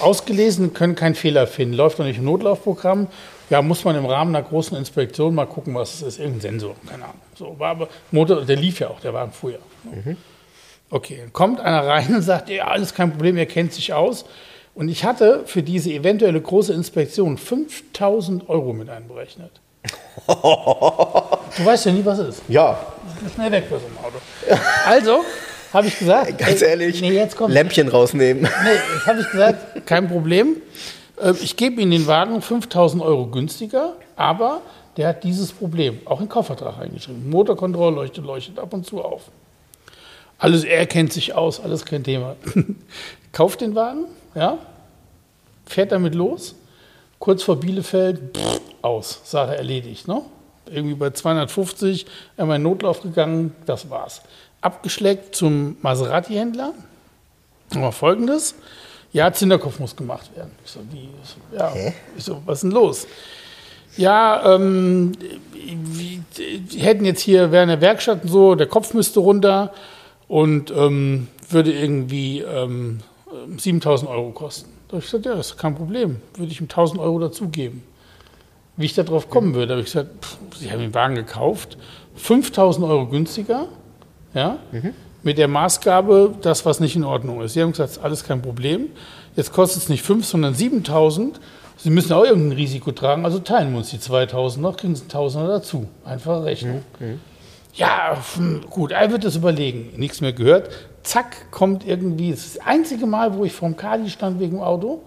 Ausgelesen, können keinen Fehler finden. Läuft noch nicht im Notlaufprogramm. Ja, muss man im Rahmen einer großen Inspektion mal gucken, was es ist. Irgendein Sensor, keine Ahnung. So, war aber Motor, der lief ja auch, der war im Frühjahr. Okay, dann kommt einer rein und sagt, ja, alles kein Problem, er kennt sich aus. Und ich hatte für diese eventuelle große Inspektion 5000 Euro mit einberechnet. *laughs* du weißt ja nie, was es ist. Ja, Schnell weg bei so einem Auto. Also habe ich gesagt, ganz ey, ehrlich, Nee, jetzt kommt. Lämpchen rausnehmen. Nee, *laughs* habe ich gesagt, kein Problem. Äh, Ich gebe Ihnen den Wagen 5000 Euro günstiger, aber der hat dieses Problem auch in den Kaufvertrag eingeschrieben. Motorkontrollleuchte leuchtet ab und zu auf. Alles, er kennt sich aus, alles kein Thema. *laughs* Kauft den Wagen, ja, fährt damit los, kurz vor Bielefeld, pff, aus, Sache erledigt. Ne? Irgendwie bei 250, einmal in Notlauf gegangen, das war's. Abgeschleckt zum Maserati-Händler. Aber folgendes: Ja, Zinderkopf muss gemacht werden. Ich so, wie? Ja, ich so, was ist denn los? Ja, ähm, die hätten jetzt hier, wäre eine Werkstatt und so, der Kopf müsste runter und ähm, würde irgendwie ähm, 7000 Euro kosten. Da habe ich gesagt, ja, das ist kein Problem, würde ich ihm 1000 Euro dazugeben. Wie ich darauf kommen würde, habe ich gesagt, pff, Sie haben den Wagen gekauft, 5000 Euro günstiger, ja, mit der Maßgabe, das, was nicht in Ordnung ist. Sie haben gesagt, alles kein Problem. Jetzt kostet es nicht 5, sondern 7000. Sie müssen auch irgendein Risiko tragen, also teilen wir uns die 2000 noch, kriegen Sie 1000 dazu. Einfache Rechnung. Ja, hm, gut, er wird das überlegen. Nichts mehr gehört. Zack, kommt irgendwie, das ist das einzige Mal, wo ich vorm Kali stand wegen dem Auto.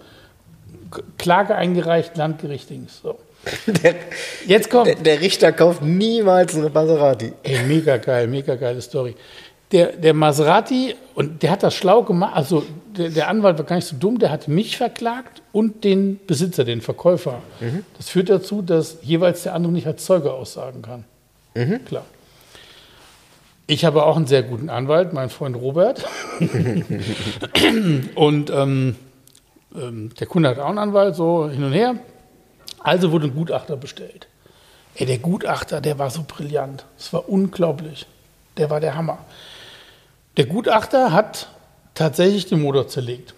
Klage eingereicht, Landgericht. So. *laughs* Der, Jetzt kommt. der, der Richter kauft niemals eine Maserati. Ey, mega geil, mega geile Story. Der, der Maserati, und der hat das schlau gemacht, also der, der Anwalt war gar nicht so dumm, der hat mich verklagt und den Besitzer, den Verkäufer. Das führt dazu, dass jeweils der andere nicht als Zeuge aussagen kann. Klar. Ich habe auch einen sehr guten Anwalt, mein Freund Robert. *laughs* und ähm, ähm, der Kunde hat auch einen Anwalt, so hin und her. Also wurde ein Gutachter bestellt. Ey, der Gutachter, der war so brillant. Es war unglaublich. Der war der Hammer. Der Gutachter hat tatsächlich den Motor zerlegt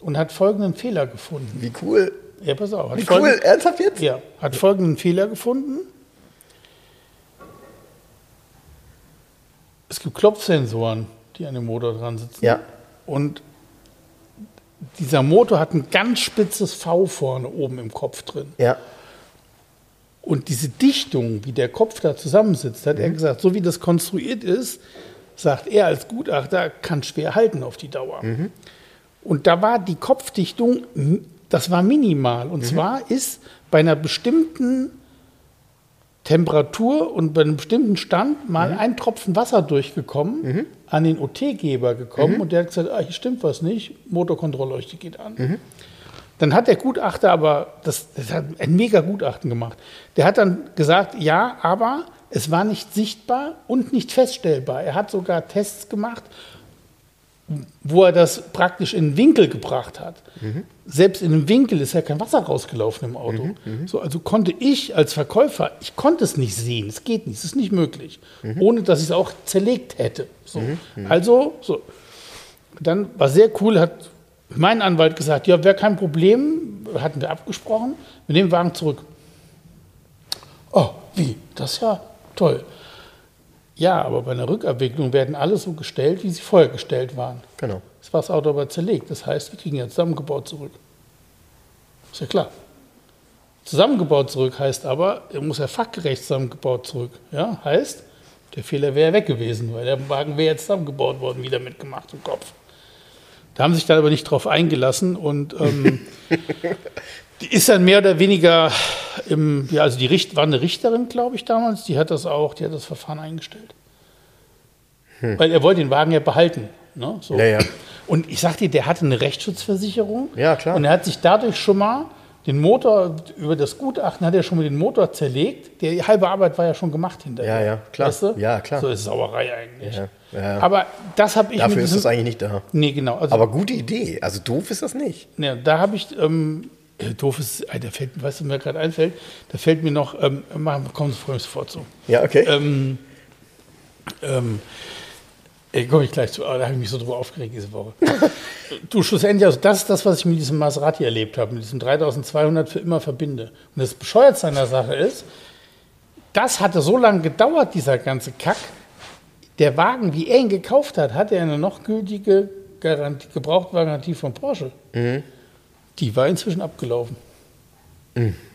und hat folgenden Fehler gefunden. Wie cool. Ja, pass auf. Wie cool. Ernsthaft jetzt? ja, hat folgenden Fehler gefunden. Es gibt Klopfsensoren, die an dem Motor dran sitzen. Ja. Und dieser Motor hat ein ganz spitzes V vorne oben im Kopf drin. Ja. Und diese Dichtung, wie der Kopf da zusammensitzt, hat er gesagt, so wie das konstruiert ist, sagt er als Gutachter, kann schwer halten auf die Dauer. Und da war die Kopfdichtung, das war minimal. Und zwar ist bei einer bestimmten Temperatur und bei einem bestimmten Stand mal ein Tropfen Wasser durchgekommen, an den OT-Geber gekommen und der hat gesagt, ah, hier stimmt was nicht, Motorkontrollleuchte geht an. Dann hat der Gutachter aber, das, das hat ein mega Gutachten gemacht, der hat dann gesagt, ja, aber es war nicht sichtbar und nicht feststellbar. Er hat sogar Tests gemacht, wo er das praktisch in den Winkel gebracht hat. Selbst in dem Winkel ist ja kein Wasser rausgelaufen im Auto. So, also konnte ich als Verkäufer, ich konnte es nicht sehen, es geht nicht, es ist nicht möglich, ohne dass ich es auch zerlegt hätte. So. Also, so. Dann war sehr cool, hat mein Anwalt gesagt, ja, wäre kein Problem, hatten wir abgesprochen, wir nehmen den Wagen zurück. Oh, wie? Das ist ja toll. Ja, aber bei einer Rückabwicklung werden alle so gestellt, wie sie vorher gestellt waren. Genau. Das war das Auto aber zerlegt. Das heißt, wir kriegen ja zusammengebaut zurück. Ist ja klar. Zusammengebaut zurück heißt aber, er muss ja fachgerecht zusammengebaut zurück. Ja, heißt, der Fehler wäre weg gewesen, weil der Wagen wäre jetzt zusammengebaut worden, wieder mitgemacht im Kopf. Da haben sich dann aber nicht drauf eingelassen und ähm, *laughs* die ist dann mehr oder weniger im, ja, also die Richt, war eine Richterin, glaube ich, damals, die hat das auch, die hat das Verfahren eingestellt. Weil er wollte den Wagen ja behalten. Ne? So. Ja, ja. Und ich sag dir, der hatte eine Rechtsschutzversicherung. Ja, klar. Und er hat sich dadurch schon mal den Motor, über das Gutachten hat er schon mal den Motor zerlegt. Die halbe Arbeit war ja schon gemacht hinterher. Ja, ja, klar. Weißt du? Ja, klar. So ist Sauerei eigentlich. Ja, ja. Aber das habe ich Dafür ist das eigentlich nicht da. Nee, genau. Also, Aber gute Idee. Also doof ist das nicht. ja, da habe ich, ähm, äh, doof ist, äh, da fällt, weißt du, mir gerade einfällt, da fällt mir noch, ähm, Sie vorhin sofort zu. Ja, okay. Ähm, ähm, ey, komme ich gleich zu, aber da habe ich mich so drüber aufgeregt diese Woche. *laughs* du, schlussendlich, also das ist das, was ich mit diesem Maserati erlebt habe, mit diesem 3200 für immer verbinde. Und das Bescheuertste an der Sache ist, das hatte so lange gedauert, dieser ganze Kack. Der Wagen, wie er ihn gekauft hat, hatte er eine noch gültige Garantie, Gebrauchtwagengarantie von Porsche. Die war inzwischen abgelaufen.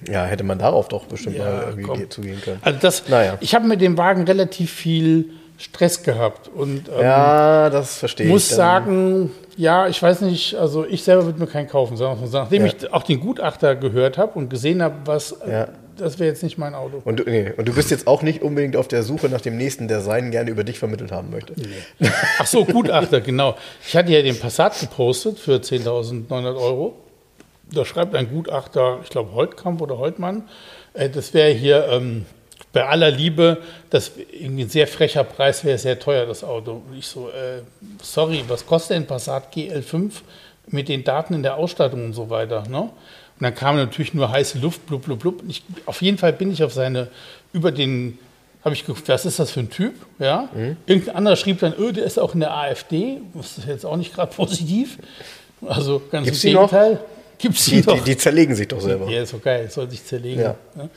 ja, hätte man darauf doch bestimmt Ja, mal irgendwie komm. zugehen können. Also das, Naja. ich habe mit dem Wagen relativ viel Stress gehabt und ähm, Ja, das verstehe muss ich. dann. sagen, ja, ich weiß nicht, also ich selber würde mir keinen kaufen, sagen wir mal so. Nachdem Ja. ich auch den Gutachter gehört habe und gesehen habe, was äh, Ja. das wäre jetzt nicht mein Auto. Und du, nee, und du bist jetzt auch nicht unbedingt auf der Suche nach dem nächsten, der seinen gerne über dich vermittelt haben möchte. Nee. Ach so, Gutachter, *laughs* genau. Ich hatte ja den Passat gepostet für 10.900 Euro. Da schreibt ein Gutachter, ich glaube Holtkamp oder Holtmann, äh, das wäre hier ähm, bei aller Liebe, das irgendwie ein sehr frecher Preis wäre, sehr teuer das Auto. Und ich so, äh, sorry, was kostet ein Passat GL5 mit den Daten in der Ausstattung und so weiter? Ne? Und dann kam natürlich nur heiße Luft, blub, blub, blub. Ich, auf jeden Fall bin ich auf seine, über den, habe ich geguckt, was ist das für ein Typ? Ja? Mhm. Irgendein anderer schrieb dann, öh, der ist auch in der AfD. Das ist jetzt auch nicht gerade *laughs* positiv. Also ganz Gibt's im Gegenteil. Gibt's die, die, die, zerlegen sich doch selber. Ja, ist so geil, soll sich zerlegen. Ja. Ne?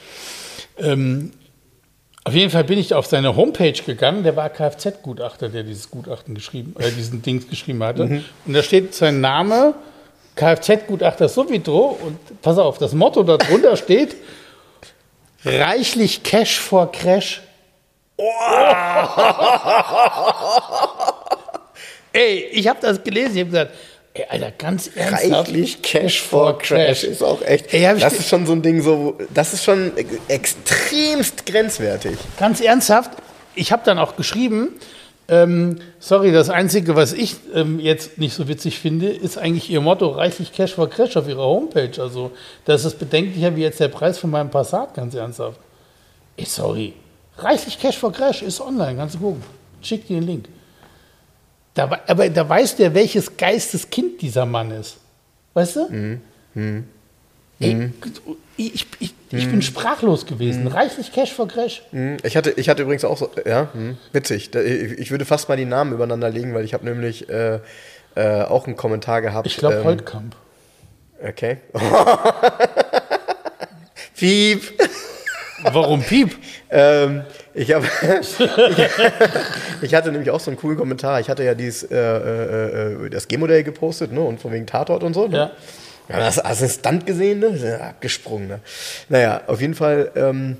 Ähm, auf jeden Fall bin ich auf seine Homepage gegangen. Der war Kfz-Gutachter, der dieses Gutachten geschrieben, äh, diesen Dings geschrieben hatte. Mhm. Und da steht sein Name, Kfz-Gutachter Subitro. Und pass auf, das Motto darunter steht: reichlich Cash vor Crash. Oh. *laughs* Ey, ich habe das gelesen, ich habe gesagt, Ey, Alter, ganz ernsthaft. Reichlich Cash for Crash ist auch echt. Ey, das ist schon so ein Ding, so, das ist schon extremst grenzwertig. Ganz ernsthaft, ich habe dann auch geschrieben, ähm, sorry, das Einzige, was ich ähm, jetzt nicht so witzig finde, ist eigentlich Ihr Motto reichlich Cash for Crash auf Ihrer Homepage. Also, das ist bedenklicher wie jetzt der Preis von meinem Passat, ganz ernsthaft. Ey, sorry. Reichlich Cash for Crash ist online, kannst du gucken. Schick dir den Link. Da, aber da weißt du ja, welches Geisteskind dieser Mann ist. Weißt du? Mhm. Mhm. Ey, mhm. ich, ich, ich bin mhm. sprachlos gewesen. Mhm. Reichlich Cash for Crash. Mhm. Ich hatte, ich hatte übrigens auch so, ja, witzig. Ich würde fast mal die Namen übereinander legen, weil ich habe nämlich äh, äh, auch einen Kommentar gehabt. Ich glaube ähm, Holtkamp. Okay. *laughs* Piep. Warum Piep? ähm, ich, hab, *laughs* ich, hatte nämlich auch so einen coolen Kommentar. Ich hatte ja dieses, äh, äh, äh das G-Modell gepostet, ne? Und von wegen Tatort und so. Ne? Ja. Ja, das Stunt gesehen, ne? Abgesprungen, ne? Naja, auf jeden Fall ähm,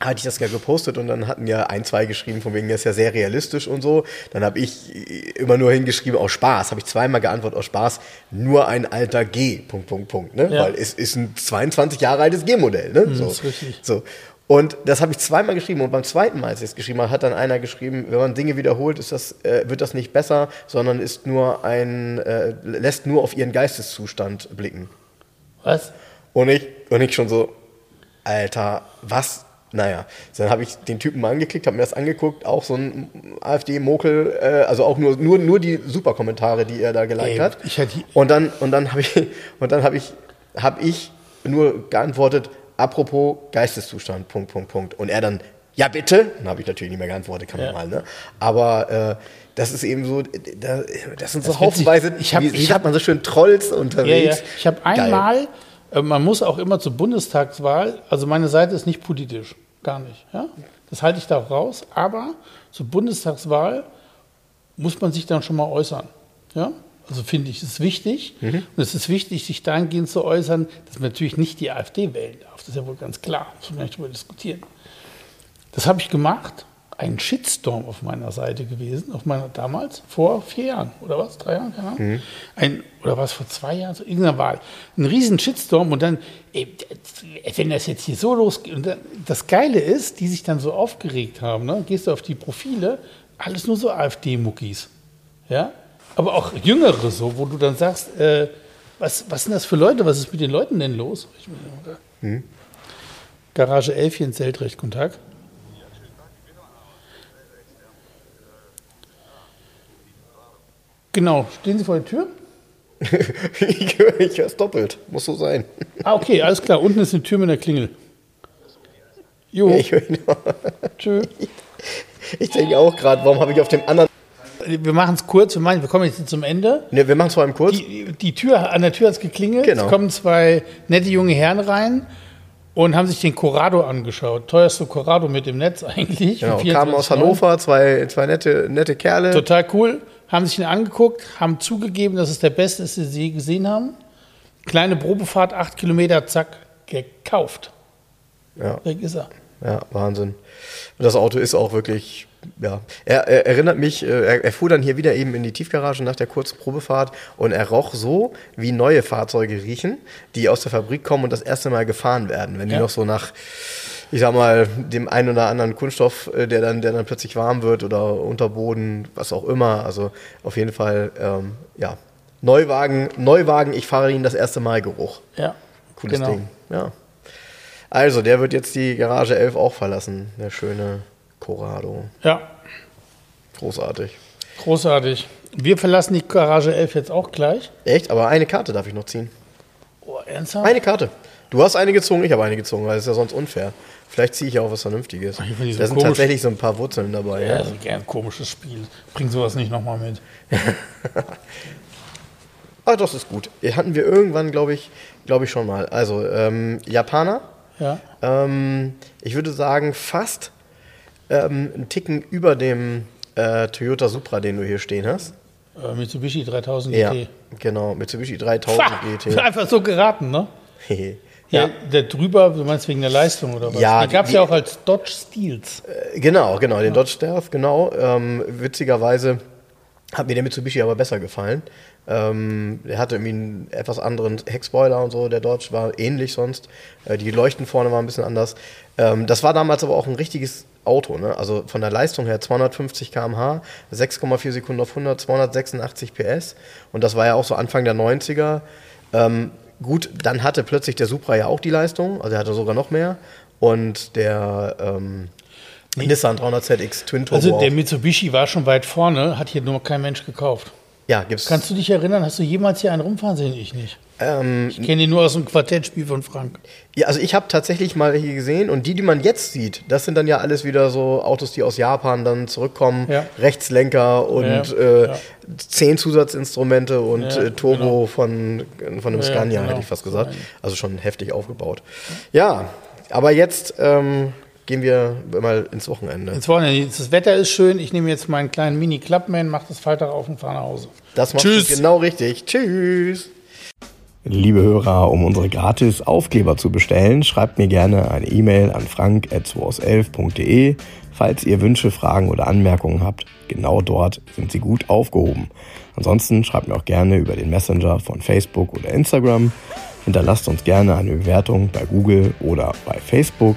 hatte ich das ja gepostet und dann hatten ja ein, zwei geschrieben, von wegen, das ist ja sehr realistisch und so. Dann habe ich immer nur hingeschrieben, aus Spaß, habe ich zweimal geantwortet, aus Spaß, nur ein alter G, Punkt, Punkt, Punkt, ne? Ja. Weil es ist ein 22 Jahre altes G-Modell, ne? Mhm, so. ist richtig. so. Und das habe ich zweimal geschrieben und beim zweiten Mal, als ich es geschrieben habe, hat dann einer geschrieben, wenn man Dinge wiederholt, ist das, äh, wird das nicht besser, sondern ist nur ein, äh, lässt nur auf ihren Geisteszustand blicken. Was? Und ich, und ich schon so, Alter, was? Naja, dann habe ich den Typen mal angeklickt, habe mir das angeguckt, auch so ein AfD-Mokel, äh, also auch nur, nur, nur die Superkommentare, die er da geliked hat. und dann, und dann habe ich, *laughs* und dann habe ich, habe ich nur geantwortet, apropos Geisteszustand, Punkt, Punkt, Punkt. Und er dann, ja bitte, dann habe ich natürlich nicht mehr geantwortet, kann man ja. mal, ne? Aber äh, das ist eben so, da, das sind so das haufenweise, ich hab, wie, wie sagt man so schön, Trolls unterwegs. Ja, ja. Ich habe einmal, äh, man muss auch immer zur Bundestagswahl, also meine Seite ist nicht politisch, gar nicht, ja? Das halte ich da auch raus, aber zur Bundestagswahl muss man sich dann schon mal äußern, ja? Also finde ich, es ist wichtig. Mhm. Und es ist wichtig, sich dahingehend zu äußern, dass man natürlich nicht die AfD wählen darf. Das ist ja wohl ganz klar. Das muss man nicht darüber diskutieren. Das habe ich gemacht. Ein Shitstorm auf meiner Seite gewesen, auf meiner damals, vor vier Jahren oder was, drei Jahren, keine Ahnung. Mhm. Ein, oder was, vor zwei Jahren, so irgendeiner Wahl. Ein riesen Shitstorm und dann, ey, wenn das jetzt hier so losgeht, und dann, das Geile ist, die sich dann so aufgeregt haben, ne, gehst du auf die Profile, alles nur so AfD-Muckis. Ja, aber auch Jüngere so, wo du dann sagst, äh, was, was sind das für Leute, was ist mit den Leuten denn los? Hm. Garage 11 hier in Zeltrecht, guten Tag. Genau, stehen Sie vor der Tür? *laughs* ich höre es doppelt, muss so sein. Ah, okay, alles klar. Unten ist eine Tür mit einer Klingel. Jo. Ja, ich höre Tschö. Ich denke auch gerade, warum habe ich auf dem anderen wir machen es kurz, wir, machen, wir kommen jetzt zum Ende. Ne, wir machen es vor allem kurz. Die, die, Tür, an der Tür hat es geklingelt. Genau. Es kommen zwei nette junge Herren rein und haben sich den Corrado angeschaut. Teuerste Corrado mit dem Netz eigentlich. Genau, kamen aus Hannover, zwei, zwei nette, nette Kerle. Total cool. Haben sich ihn angeguckt, haben zugegeben, dass es der beste ist, den sie gesehen haben. Kleine Probefahrt, acht Kilometer, zack, gekauft. Ja. Weg ist er. Ja, Wahnsinn. Und das Auto ist auch wirklich ja, er, er erinnert mich, äh, er, er fuhr dann hier wieder eben in die Tiefgarage nach der kurzen Probefahrt und er roch so, wie neue Fahrzeuge riechen, die aus der Fabrik kommen und das erste Mal gefahren werden. Wenn die Ja. noch so nach, ich sag mal, dem einen oder anderen Kunststoff, äh, der dann, der dann plötzlich warm wird oder Unterboden, was auch immer. Also auf jeden Fall, ähm, ja, Neuwagen, Neuwagen, ich fahre ihn das erste Mal Geruch. Ja. Cooles genau. Ding. Ja. Also, der wird jetzt die Garage 11 auch verlassen. Der schöne Corrado. Ja, Großartig. großartig. Wir verlassen die Garage 11 jetzt auch gleich. Echt? Aber eine Karte darf ich noch ziehen. Oh, ernsthaft? Eine Karte. Du hast eine gezogen, ich habe eine gezogen, weil es ist ja sonst unfair. Vielleicht ziehe ich auch was Vernünftiges. So da sind tatsächlich so ein paar Wurzeln dabei. Ja, Ja. ist ein gern komisches Spiel. Bring sowas nicht nochmal mit. *laughs* Ah, das ist gut. Hatten wir irgendwann, glaube ich, glaube ich schon mal. Also, ähm, Japaner. Ja. Ähm, ich würde sagen, fast ähm, einen Ticken über dem äh, Toyota Supra, den du hier stehen hast. Äh, Mitsubishi 3000 Ja, GT. genau. Mitsubishi 3000 Pah, GT. Einfach so geraten, ne? *laughs* ja, Ja, der drüber, du meinst wegen der Leistung oder was? Ja, die gab es ja auch als Dodge Steels. äh, genau, genau. Den Dodge Stealth, genau. Ähm, witzigerweise hat mir der Mitsubishi aber besser gefallen. Ähm, der hatte irgendwie einen etwas anderen Heckspoiler und so. Der Dodge war ähnlich sonst. Äh, die Leuchten vorne waren ein bisschen anders. Ähm, das war damals aber auch ein richtiges Auto. Ne? Also von der Leistung her 250 km/h, 6,4 Sekunden auf 100, 286 PS. Und das war ja auch so Anfang der 90er. Ähm, gut, dann hatte plötzlich der Supra ja auch die Leistung. Also er hatte sogar noch mehr. Und der ähm, Nissan 300ZX Twin Turbo Also der. Mitsubishi war schon weit vorne, hat hier nur kein Mensch gekauft. Ja, gibt's. Kannst du dich erinnern, hast du jemals hier einen rumfahren sehen? Ich nicht. ähm, Ich kenne ihn nur aus dem Quartettspiel von Frank. Ja, also ich habe tatsächlich mal welche gesehen und die, die man jetzt sieht, das sind dann ja alles wieder so Autos, die aus Japan dann zurückkommen. Ja. Rechtslenker und Ja, äh, ja. zehn Zusatzinstrumente und äh, Turbo genau. von, von einem Scania, genau. hätte ich fast gesagt. Also schon heftig aufgebaut. Ja, aber jetzt ähm, gehen wir mal ins Wochenende. Ins Wochenende. Das Wetter ist schön. Ich nehme jetzt meinen kleinen Mini-Clubman, mache das Falter auf und fahre nach Hause. Das macht Tschüss. genau richtig. Tschüss. Liebe Hörer, um unsere gratis Aufkleber zu bestellen, schreibt mir gerne eine E-Mail an frank.2aus11.de. Falls ihr Wünsche, Fragen oder Anmerkungen habt, genau dort sind sie gut aufgehoben. Ansonsten schreibt mir auch gerne über den Messenger von Facebook oder Instagram. Hinterlasst uns gerne eine Bewertung bei Google oder bei Facebook.